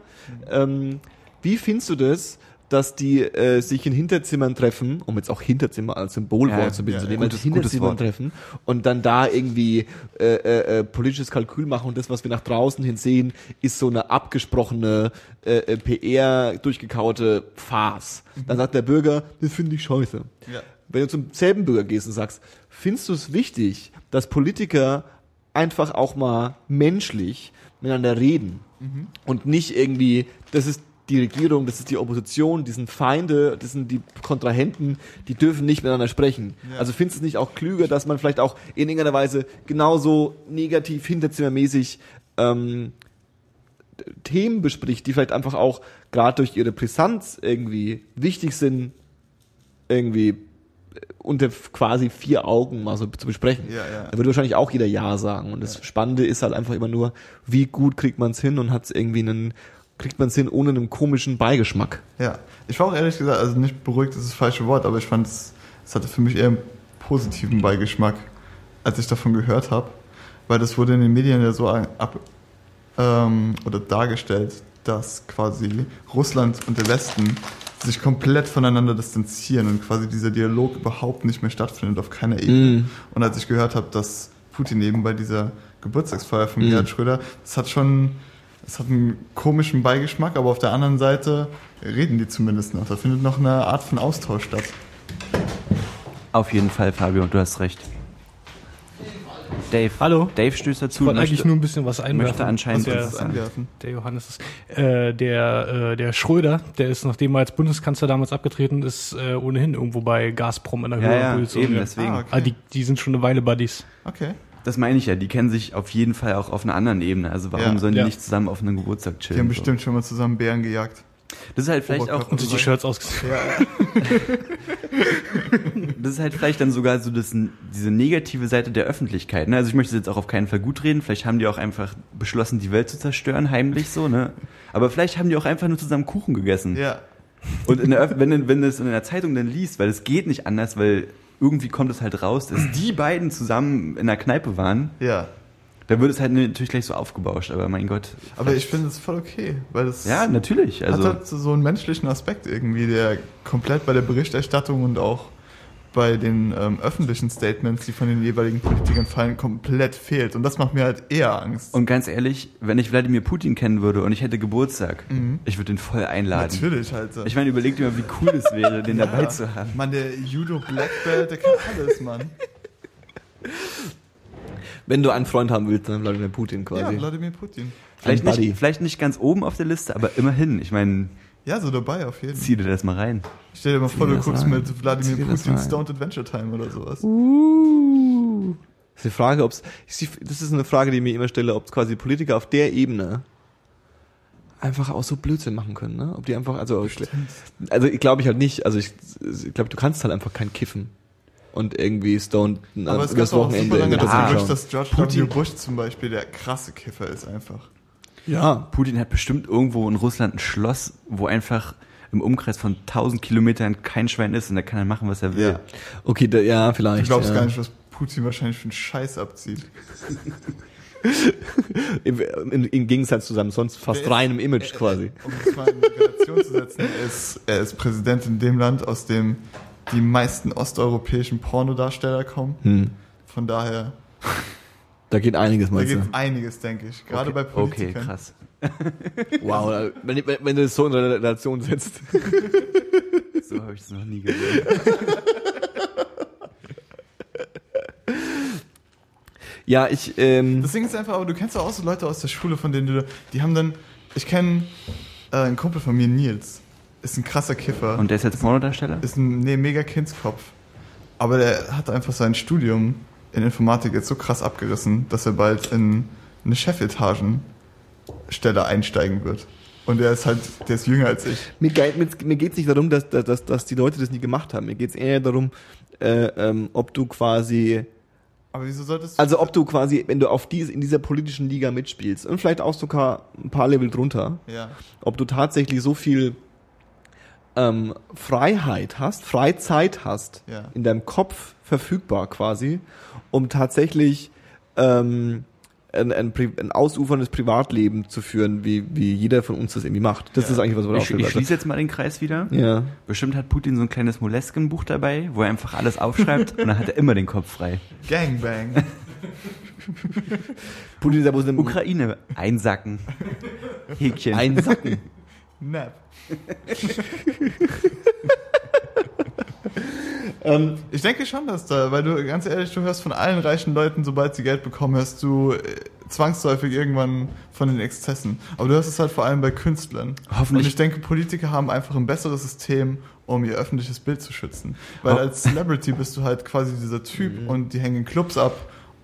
ähm, wie findest du das, dass die äh, sich in Hinterzimmern treffen, um jetzt auch Hinterzimmer als Symbolwort Ja, zu benutzen, ja, indem man gutes- Hinterzimmern treffen und dann da irgendwie äh, äh, äh, politisches Kalkül machen und das, was wir nach draußen hin sehen, ist so eine abgesprochene äh, äh, PR durchgekaute Farce. Dann sagt der Bürger, das finde ich scheiße. Ja. Wenn du zum selben Bürger gehst und sagst, findest du es wichtig, dass Politiker einfach auch mal menschlich miteinander reden und nicht irgendwie, das ist die Regierung, das ist die Opposition, die sind Feinde, das sind die Kontrahenten, die dürfen nicht miteinander sprechen. Ja. Also findest du es nicht auch klüger, dass man vielleicht auch in irgendeiner Weise genauso negativ hinterzimmermäßig ähm, Themen bespricht, die vielleicht einfach auch gerade durch ihre Brisanz irgendwie wichtig sind, irgendwie äh, unter quasi vier Augen mal so zu besprechen. Ja, ja. Da würde wahrscheinlich auch jeder Ja sagen. Und das Spannende ist halt einfach immer nur, wie gut kriegt man es hin und hat es irgendwie einen, kriegt man es hin ohne einen komischen Beigeschmack. Ja, ich war auch ehrlich gesagt, also nicht beruhigt ist das falsche Wort, aber ich fand es, es hatte für mich eher einen positiven Beigeschmack, als ich davon gehört habe, weil das wurde in den Medien ja so ab, ähm, oder dargestellt, dass quasi Russland und der Westen sich komplett voneinander distanzieren und quasi dieser Dialog überhaupt nicht mehr stattfindet auf keiner Ebene. Und als ich gehört habe, dass Putin eben bei dieser Geburtstagsfeier von Gerhard Schröder, das hat schon, es hat einen komischen Beigeschmack, aber auf der anderen Seite reden die zumindest noch. Da findet noch eine Art von Austausch statt. Auf jeden Fall, Fabio, du hast recht. Dave. Hallo. Dave stößt Ich dazu. wollte und eigentlich nur ein bisschen was einwerfen. möchte anscheinend der, Das anwerfen. der Johannes ist, äh, der, äh, der Schröder, der ist, nachdem er als Bundeskanzler damals abgetreten ist, äh, ohnehin irgendwo bei Gazprom in der Ja, höheren ja, eben, deswegen. Ah, okay. Ah, die, die sind schon eine Weile Buddies. Okay. Das meine ich ja, die kennen sich auf jeden Fall auch auf einer anderen Ebene. Also warum Ja. sollen die Ja. nicht zusammen auf einem Geburtstag Die chillen? haben so? bestimmt schon mal zusammen Bären gejagt. Das ist halt vielleicht auch. Und sich die Shirts ausgesucht. [laughs] Das ist halt vielleicht dann sogar so das, diese negative Seite der Öffentlichkeit. Ne? Also ich möchte jetzt auch auf keinen Fall gut reden. Vielleicht haben die auch einfach beschlossen, die Welt zu zerstören, heimlich so. Ne? Aber vielleicht haben die auch einfach nur zusammen Kuchen gegessen. ja. Und in der, wenn, du- wenn du es in der Zeitung dann liest, weil es geht nicht anders, weil irgendwie kommt es halt raus, dass die beiden zusammen in der Kneipe waren, Ja. dann wird es halt natürlich gleich so aufgebauscht. Aber mein Gott. Aber ich finde es voll okay, weil das Ja, natürlich. hat Also halt so so einen menschlichen Aspekt irgendwie, der komplett bei der Berichterstattung und auch bei den ähm, öffentlichen Statements, die von den jeweiligen Politikern fallen, komplett fehlt. Und das macht mir halt eher Angst. Und ganz ehrlich, wenn ich Wladimir Putin kennen würde und ich hätte Geburtstag, ich würde ihn voll einladen. Natürlich halt. so. Ich meine, überleg dir mal, wie cool es wäre, den Ja. dabei zu haben. Mann, der Judo Black Belt, der kann alles, Mann. Wenn du einen Freund haben willst, dann Wladimir Putin Ja, quasi. Wladimir Putin. Vielleicht nicht, vielleicht nicht ganz oben auf der Liste, aber immerhin. Ich meine, Ja, so dabei auf jeden Fall. zieh dir das mal rein. Stell dir mal vor, du guckst rein. mit Wladimir dir das Putin rein. Stoned Adventure Time oder sowas. Uh. Das ist die Frage, ob das ist eine Frage, die ich mir immer stelle, ob quasi Politiker auf der Ebene einfach auch so Blödsinn machen können, ne? Ob die einfach, also, also ich glaube ich halt nicht, also ich, ich glaube, du kannst halt einfach kein Kiffen und irgendwie stoned äh, Aber es übers gab auch Wochenende super lange das Ah, dass George Putin- W. Bush zum Beispiel der krasse Kiffer ist einfach. Ja. Putin hat bestimmt irgendwo in Russland ein Schloss, wo einfach im Umkreis von 1000 Kilometern kein Schwein ist und der kann dann machen, was er will. Ja. Okay, da, ja, vielleicht. Du glaubst ja. gar nicht, was Putin wahrscheinlich für einen Scheiß abzieht. [laughs] Im, im, Im Gegensatz zu seinem sonst fast Der reinem Image quasi. Um das mal in Relation zu setzen, er ist, er ist Präsident in dem Land, aus dem die meisten osteuropäischen Pornodarsteller kommen. Hm. Von daher, Da geht einiges, da meinst geht du? einiges, denke ich. Gerade bei Okay, Politikern. krass. [laughs] Wow, wenn, wenn, wenn du das so in Relation setzt. [laughs] So habe ich es noch nie gehört. [laughs] Ja, ich, ähm, Das Ding ist einfach, aber du kennst auch so Leute aus der Schule, von denen du, die haben dann, ich kenne äh, einen Kumpel von mir, Nils, ist ein krasser Kiffer. Und der ist jetzt Pornodarsteller? ist ein nee, mega Kindskopf. Aber der hat einfach sein Studium in Informatik jetzt so krass abgerissen, dass er bald in eine Chefetagenstelle einsteigen wird. Und der ist halt, der ist jünger als ich. mir, geht- mir, mir geht es nicht darum, dass, dass, dass die Leute das nie gemacht haben. Mir geht es eher darum, äh, ähm, ob du quasi, Aber wieso solltest du. also ob du quasi, wenn du auf dies, in dieser politischen Liga mitspielst und vielleicht auch sogar ein paar Level drunter, Ja. ob du tatsächlich so viel ähm, Freiheit hast, Freizeit hast, Ja. in deinem Kopf verfügbar quasi, um tatsächlich ähm, ein, ein, ein ausuferndes Privatleben zu führen, wie, wie jeder von uns das irgendwie macht. Das Ja. ist eigentlich was, was Ich, ich schließe jetzt mal den Kreis wieder. Ja. Bestimmt hat Putin so ein kleines Moleskin-Buch dabei, wo er einfach alles aufschreibt und dann hat er immer den Kopf frei. Gangbang. [laughs] Putin ist ja bloß eine Ukraine einsacken. Häkchen. einsacken. [laughs] Nap. [laughs] ähm, Ich denke schon, dass da, weil du, ganz ehrlich, du hörst von allen reichen Leuten, sobald sie Geld bekommen, hörst du äh, zwangsläufig irgendwann von den Exzessen. Aber du hörst es halt vor allem bei Künstlern. Hoffentlich- Und ich denke, Politiker haben einfach ein besseres System, um ihr öffentliches Bild zu schützen. Weil Ho- als Celebrity bist du halt quasi dieser Typ und die hängen in Clubs ab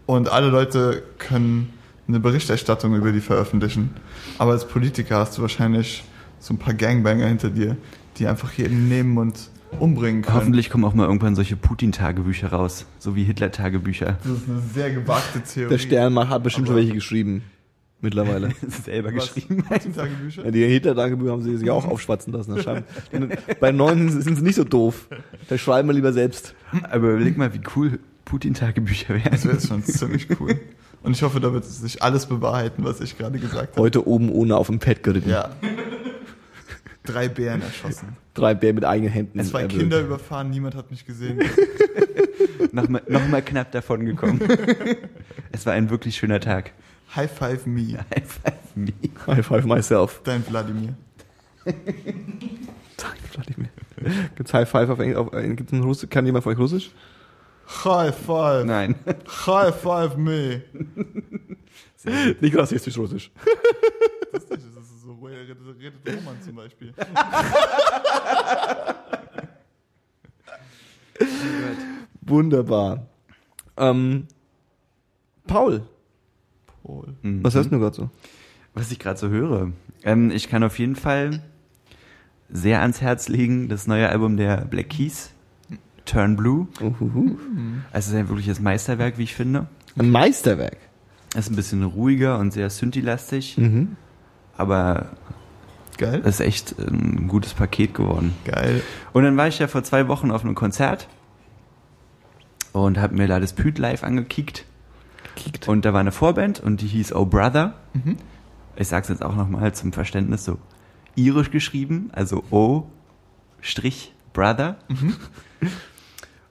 und alle Leute können eine Berichterstattung über die veröffentlichen. Aber als Politiker hast du wahrscheinlich so ein paar Gangbanger hinter dir, die einfach jeden nehmen und umbringen können. Hoffentlich kommen auch mal irgendwann solche Putin-Tagebücher raus, so wie Hitler-Tagebücher. Das ist eine sehr gewagte Theorie. der Stern hat bestimmt schon welche geschrieben. Mittlerweile. [laughs] Selber Was? geschrieben. Putin-Tagebücher? Ja, die Hitler-Tagebücher haben sie sich auch aufschwatzen lassen. Das [laughs] Bei neuen sind sie nicht so doof. Da schreiben wir lieber selbst. Aber überleg mal, wie cool Putin-Tagebücher Das wären. wäre schon ziemlich cool. Und ich hoffe, da wird sich alles bewahrheiten, was ich gerade gesagt habe. Heute oben ohne auf dem Pad geritten. Ja. Drei Bären erschossen. Drei Bären mit eigenen Händen. Zwei erwürgt. Kinder überfahren, niemand hat mich gesehen. [laughs] Nochmal noch mal knapp davon gekommen. [laughs] es war ein wirklich schöner Tag. High five me, [laughs] High five me. High five myself. dein Wladimir. Danke, Vladimir. Gibt's High Five auf Englisch? Auf, äh, gibt's ein Russisch? Kann jemand von euch Russisch? High five. Nein. High five me. Nicht rassistisch russisch. Das ist, nicht, das ist so, wo er redet, redet Roman zum Beispiel. [laughs] Wunderbar. Ähm, Paul, Paul. was hörst du gerade so? Was ich gerade so höre. Ähm, ich kann auf jeden Fall sehr ans Herz legen, das neue Album der Black Keys, Turn Blue. Uhuhu. Also es ist ein wirkliches Meisterwerk, wie ich finde. Ein Meisterwerk. Es ist ein bisschen ruhiger und sehr synthi-lastig, Mhm. Aber Geil. es ist echt ein gutes Paket geworden. Geil. Und dann war ich ja vor zwei Wochen auf einem Konzert und habe mir da das Püt live angekickt. Kickt. Und da war eine Vorband und die hieß Oh Brother. Mhm. Ich sag's jetzt auch nochmal zum Verständnis so. Irisch geschrieben, also O Strich Brother. [laughs]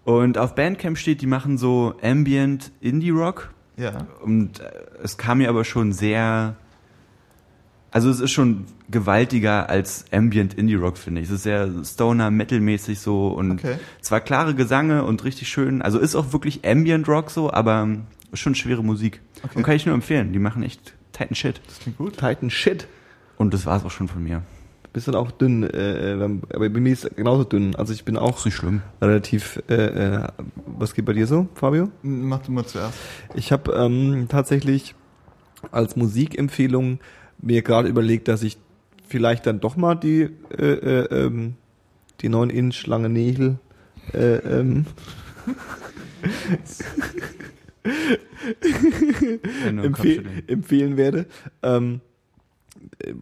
Und auf Bandcamp steht, die machen so Ambient Indie Rock. Ja. Und es kam mir aber schon sehr. Also es ist schon gewaltiger als Ambient Indie Rock, finde ich. Es ist sehr Stoner, Metal-mäßig so und Okay. zwar klare Gesange und richtig schön. Also ist auch wirklich Ambient Rock so, aber ist schon schwere Musik. Okay. Und kann ich nur empfehlen. Die machen echt tighten Shit. Das klingt gut. Titan Shit. Und das war's auch schon von mir. Bist dann auch dünn, äh, äh, aber bei mir ist es genauso dünn. Also ich bin auch Ist nicht schlimm. relativ, äh, äh, was geht bei dir so, Fabio? Mach du mal zuerst. Ich habe ähm, tatsächlich als Musikempfehlung mir gerade überlegt, dass ich vielleicht dann doch mal die äh, äh, ähm, die 9 Inch lange Nägel äh, ähm, empfehl empfehlen werde. Ähm, äh,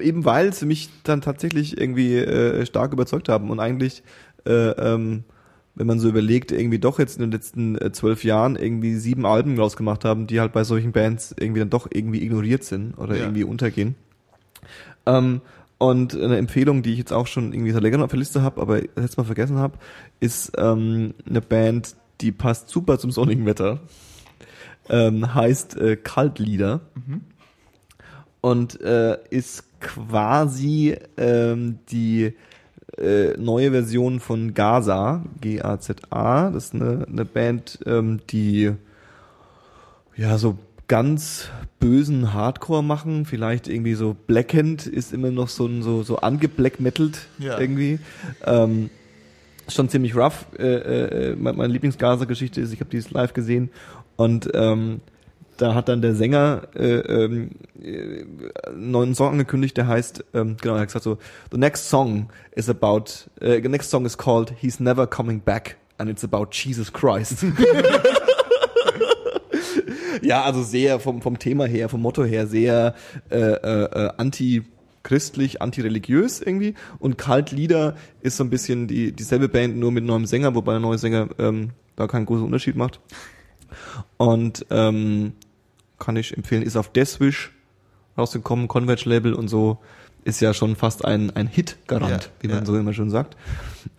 eben weil sie mich dann tatsächlich irgendwie äh, stark überzeugt haben und eigentlich, äh, ähm, wenn man so überlegt, irgendwie doch jetzt in den letzten äh, zwölf Jahren irgendwie sieben Alben rausgemacht haben, die halt bei solchen Bands irgendwie dann doch irgendwie ignoriert sind oder Ja. irgendwie untergehen. Ähm, und eine Empfehlung, die ich jetzt auch schon irgendwie seit längerem auf der Liste habe, aber letztes Mal vergessen habe, ist ähm, eine Band, die passt super zum sonnigen Wetter. Ähm, heißt äh, Kaltlieder und äh, ist quasi ähm, die äh, neue Version von Gaza, G-A-Z-A. Das ist eine, eine Band, ähm, die ja so ganz bösen Hardcore machen. Vielleicht irgendwie so Blackened ist immer noch so ein so so angeblackmetalt Ja. irgendwie. Ähm, schon ziemlich rough. Äh, äh, meine meine Lieblings-Gaza-Geschichte ist, ich habe dieses live gesehen und ähm, da hat dann der Sänger äh, ähm, äh, einen neuen Song angekündigt, der heißt, ähm, genau, er hat gesagt so, the next song is about, äh, the next song is called He's Never Coming Back and it's about Jesus Christ. [laughs] ja, also sehr vom, vom Thema her, vom Motto her sehr äh, äh, äh, anti christlich, antireligiös irgendwie und Kaltlieder ist so ein bisschen die dieselbe Band, nur mit neuem Sänger, wobei der neue Sänger ähm, da keinen großen Unterschied macht. Und ähm, kann ich empfehlen, ist auf Deathwish rausgekommen, Converge Label und so, ist ja schon fast ein, ein Hit-Garant, Ja, wie man ja. so immer schon sagt.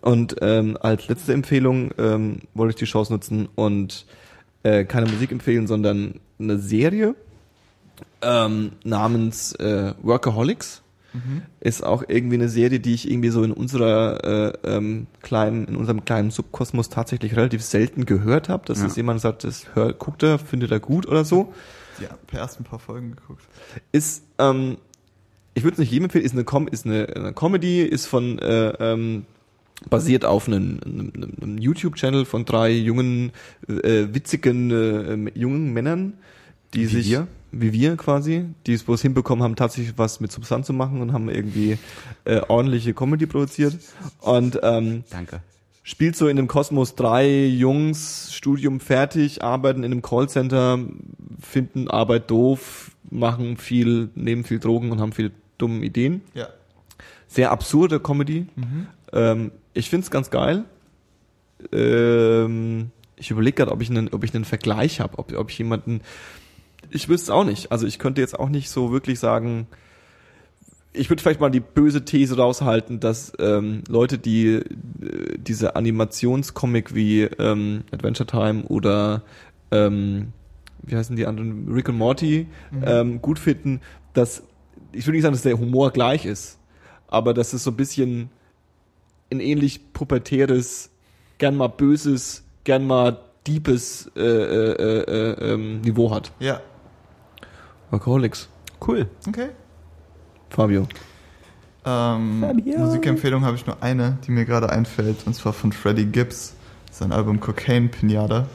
Und ähm, als letzte Empfehlung ähm, wollte ich die Chance nutzen und äh, keine Musik empfehlen, sondern eine Serie ähm, namens äh, Workaholics. Ist auch irgendwie eine Serie, die ich irgendwie so in unserer äh, ähm, kleinen, in unserem kleinen Subkosmos tatsächlich relativ selten gehört habe, dass Ja. es jemand sagt, das hört, guckt er, findet er gut oder so. Ja, per erst ein paar Folgen geguckt. Ist, ähm, ich würde es nicht jedem empfehlen, ist eine, Com ist eine, eine Comedy, ist von äh, ähm, basiert auf einem, einem, einem YouTube-Channel von drei jungen, äh, witzigen äh, jungen Männern, die Wie sich wir? Wie wir quasi, die es bloß hinbekommen haben, tatsächlich was mit Substanz zu machen und haben irgendwie äh, ordentliche Comedy produziert. Und ähm, Danke. spielt so in dem Kosmos drei Jungs, Studium fertig, arbeiten in einem Callcenter, finden Arbeit doof, machen viel, nehmen viel Drogen und haben viel dumme Ideen. Ja. Sehr absurde Comedy. Ähm, ich find's ganz geil. Ähm, ich überlege gerade, ob ich einen, ob ich einen Vergleich habe, ob, ob ich jemanden. Ich wüsste es auch nicht. Also ich könnte jetzt auch nicht so wirklich sagen. Ich würde vielleicht mal die böse These raushalten, dass ähm, Leute, die äh, diese Animationscomic wie ähm, Adventure Time oder ähm, wie heißen die anderen Rick und Morty ähm, gut finden, dass ich würde nicht sagen, dass der Humor gleich ist, aber dass es so ein bisschen ein ähnlich pubertäres gern mal böses, gern mal deepes äh, äh, äh, ähm, Niveau hat. Ja, Alcoholics. Cool. okay. Fabio. Ähm, Musikempfehlung habe ich nur eine, die mir gerade einfällt, und zwar von Freddie Gibbs, sein Album Cocaine Pinata.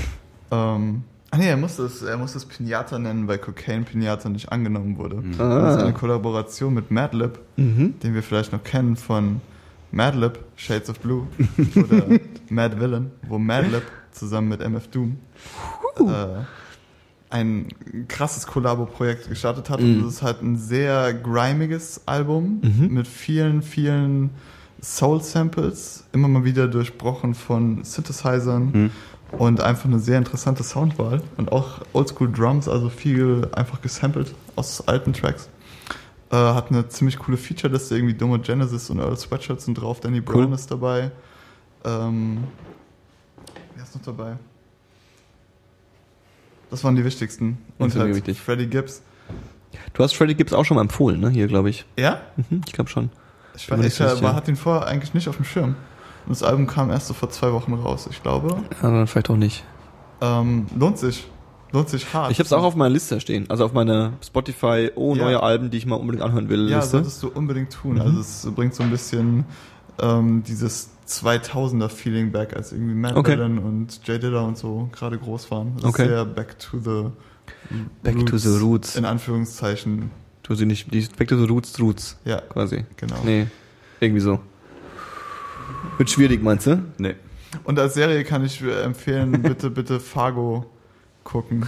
[laughs] ähm, ah nee, er muss es, er muss es Pinata nennen, weil Cocaine Pinata nicht angenommen wurde. Das ist eine Kollaboration mit Madlib, den wir vielleicht noch kennen von Madlib, Shades of Blue, [laughs] oder Mad Villain, wo Madlib zusammen mit MF Doom äh, ein krasses Kollabo-Projekt gestartet hat. Und es ist halt ein sehr grimiges Album mit vielen, vielen Soul-Samples, immer mal wieder durchbrochen von Synthesizern und einfach eine sehr interessante Soundwahl und auch Oldschool-Drums, also viel einfach gesampelt aus alten Tracks. Äh, hat eine ziemlich coole Feature-Liste, irgendwie Domo Genesis und Earl Sweatshirt sind drauf, Danny Brown ist dabei. Ähm, wer ist noch dabei? Das waren die wichtigsten. Und halt wichtig. Freddie Gibbs. Du hast Freddie Gibbs auch schon mal empfohlen, ne? Hier, glaube ich. Ja? Mhm, ich glaube schon. Ich, ich nicht war, hatte ihn vorher eigentlich nicht auf dem Schirm. Und das Album kam erst so vor zwei Wochen raus, ich glaube. Ja, dann vielleicht auch nicht. Ähm, lohnt sich. Lohnt sich hart. Ich habe es auch auf meiner Liste stehen. Also auf meiner Spotify, oh, Ja. neue Alben, die ich mal unbedingt anhören will. Ja, Liste. solltest du unbedingt tun. Also es bringt so ein bisschen ähm, dieses 2000er-Feeling back, als irgendwie Matt Okay. Dillon und Jay Dilla und so gerade groß waren. Das Okay. ist sehr back to the Back to the roots. In Anführungszeichen. Du sie nicht, die Back to the Roots, Roots, Ja, quasi. genau. Nee, irgendwie so. Wird schwierig, meinst du? Nee. Und als Serie kann ich empfehlen, [laughs] bitte, bitte Fargo gucken.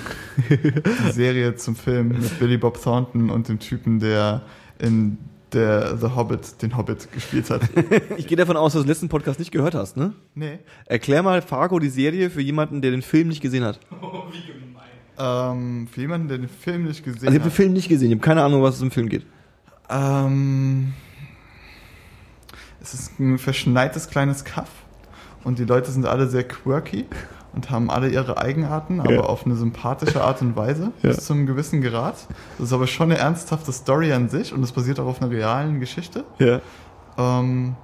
Die Serie zum Film mit Billy Bob Thornton und dem Typen, der in der The Hobbit den Hobbit gespielt hat. [laughs] Ich gehe davon aus, dass du den letzten Podcast nicht gehört hast, ne? Nee. Erklär mal Fargo, die Serie, für jemanden, der den Film nicht gesehen hat. [laughs] Ähm, für jemanden, der den Film nicht gesehen Also ich habe den hat. Film nicht gesehen, ich habe keine Ahnung, was es im Film geht. Ähm, es ist ein verschneites kleines Kaff und die Leute sind alle sehr quirky und haben alle ihre Eigenarten, aber Ja. auf eine sympathische Art und Weise Ja. bis zu einem gewissen Grad. Das ist aber schon eine ernsthafte Story an sich und es basiert auch auf einer realen Geschichte. Ja. Ähm,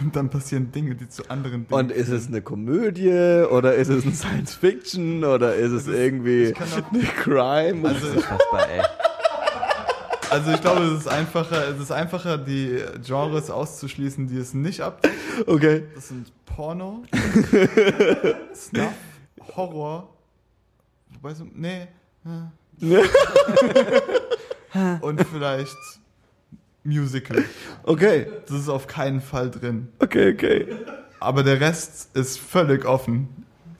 und [laughs] dann passieren Dinge, die zu anderen Dingen Und ist es eine Komödie oder ist es ein [laughs] Science Fiction oder ist es irgendwie ich kann auch- eine Crime? Also ich, Unfassbar, ey. Also ich glaube, es ist einfacher, es ist einfacher, die Genres auszuschließen, die es nicht abdeckt. okay. Das sind Porno, [laughs] Snuff, Horror, wobei so, nee, und vielleicht Musical. Okay, Das ist auf keinen Fall drin. okay, okay. Aber der Rest ist völlig offen.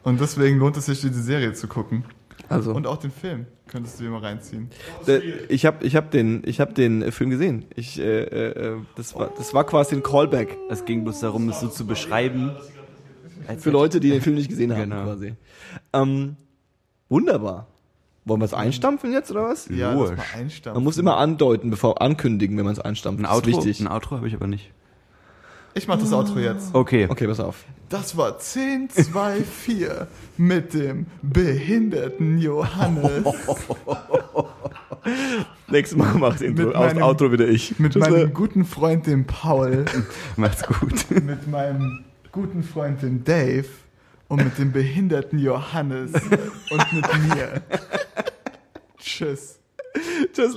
Und deswegen lohnt es sich, diese Serie zu gucken. Also, Und auch den Film könntest du dir mal reinziehen. der, ich habe ich hab den, ich hab den Film gesehen. Ich, äh, äh, das, war, das war quasi ein Callback Es ging bloß darum, es so zu beschreiben. für Leute, die den Film nicht gesehen haben, Genau. quasi. Ähm, wunderbar. Wollen wir es einstampfen jetzt oder was? Ja, einstampfen. Man muss immer andeuten, bevor ankündigen, wenn man es einstampft. Ein Outro, ein Outro habe ich aber nicht. Ich mach das Outro jetzt. Okay. Okay, pass auf. Das war 10, 2, 4 mit dem behinderten Johannes. [laughs] Nächstes Mal mach das Intro. Mit Aus meinem- Outro wieder ich. Mit Tschüss, meinem guten Freund, dem Paul. [laughs] Macht's gut. mit meinem guten Freund, dem Dave. Und mit dem behinderten Johannes. Und mit mir. [laughs] Tschüss. Tschüss.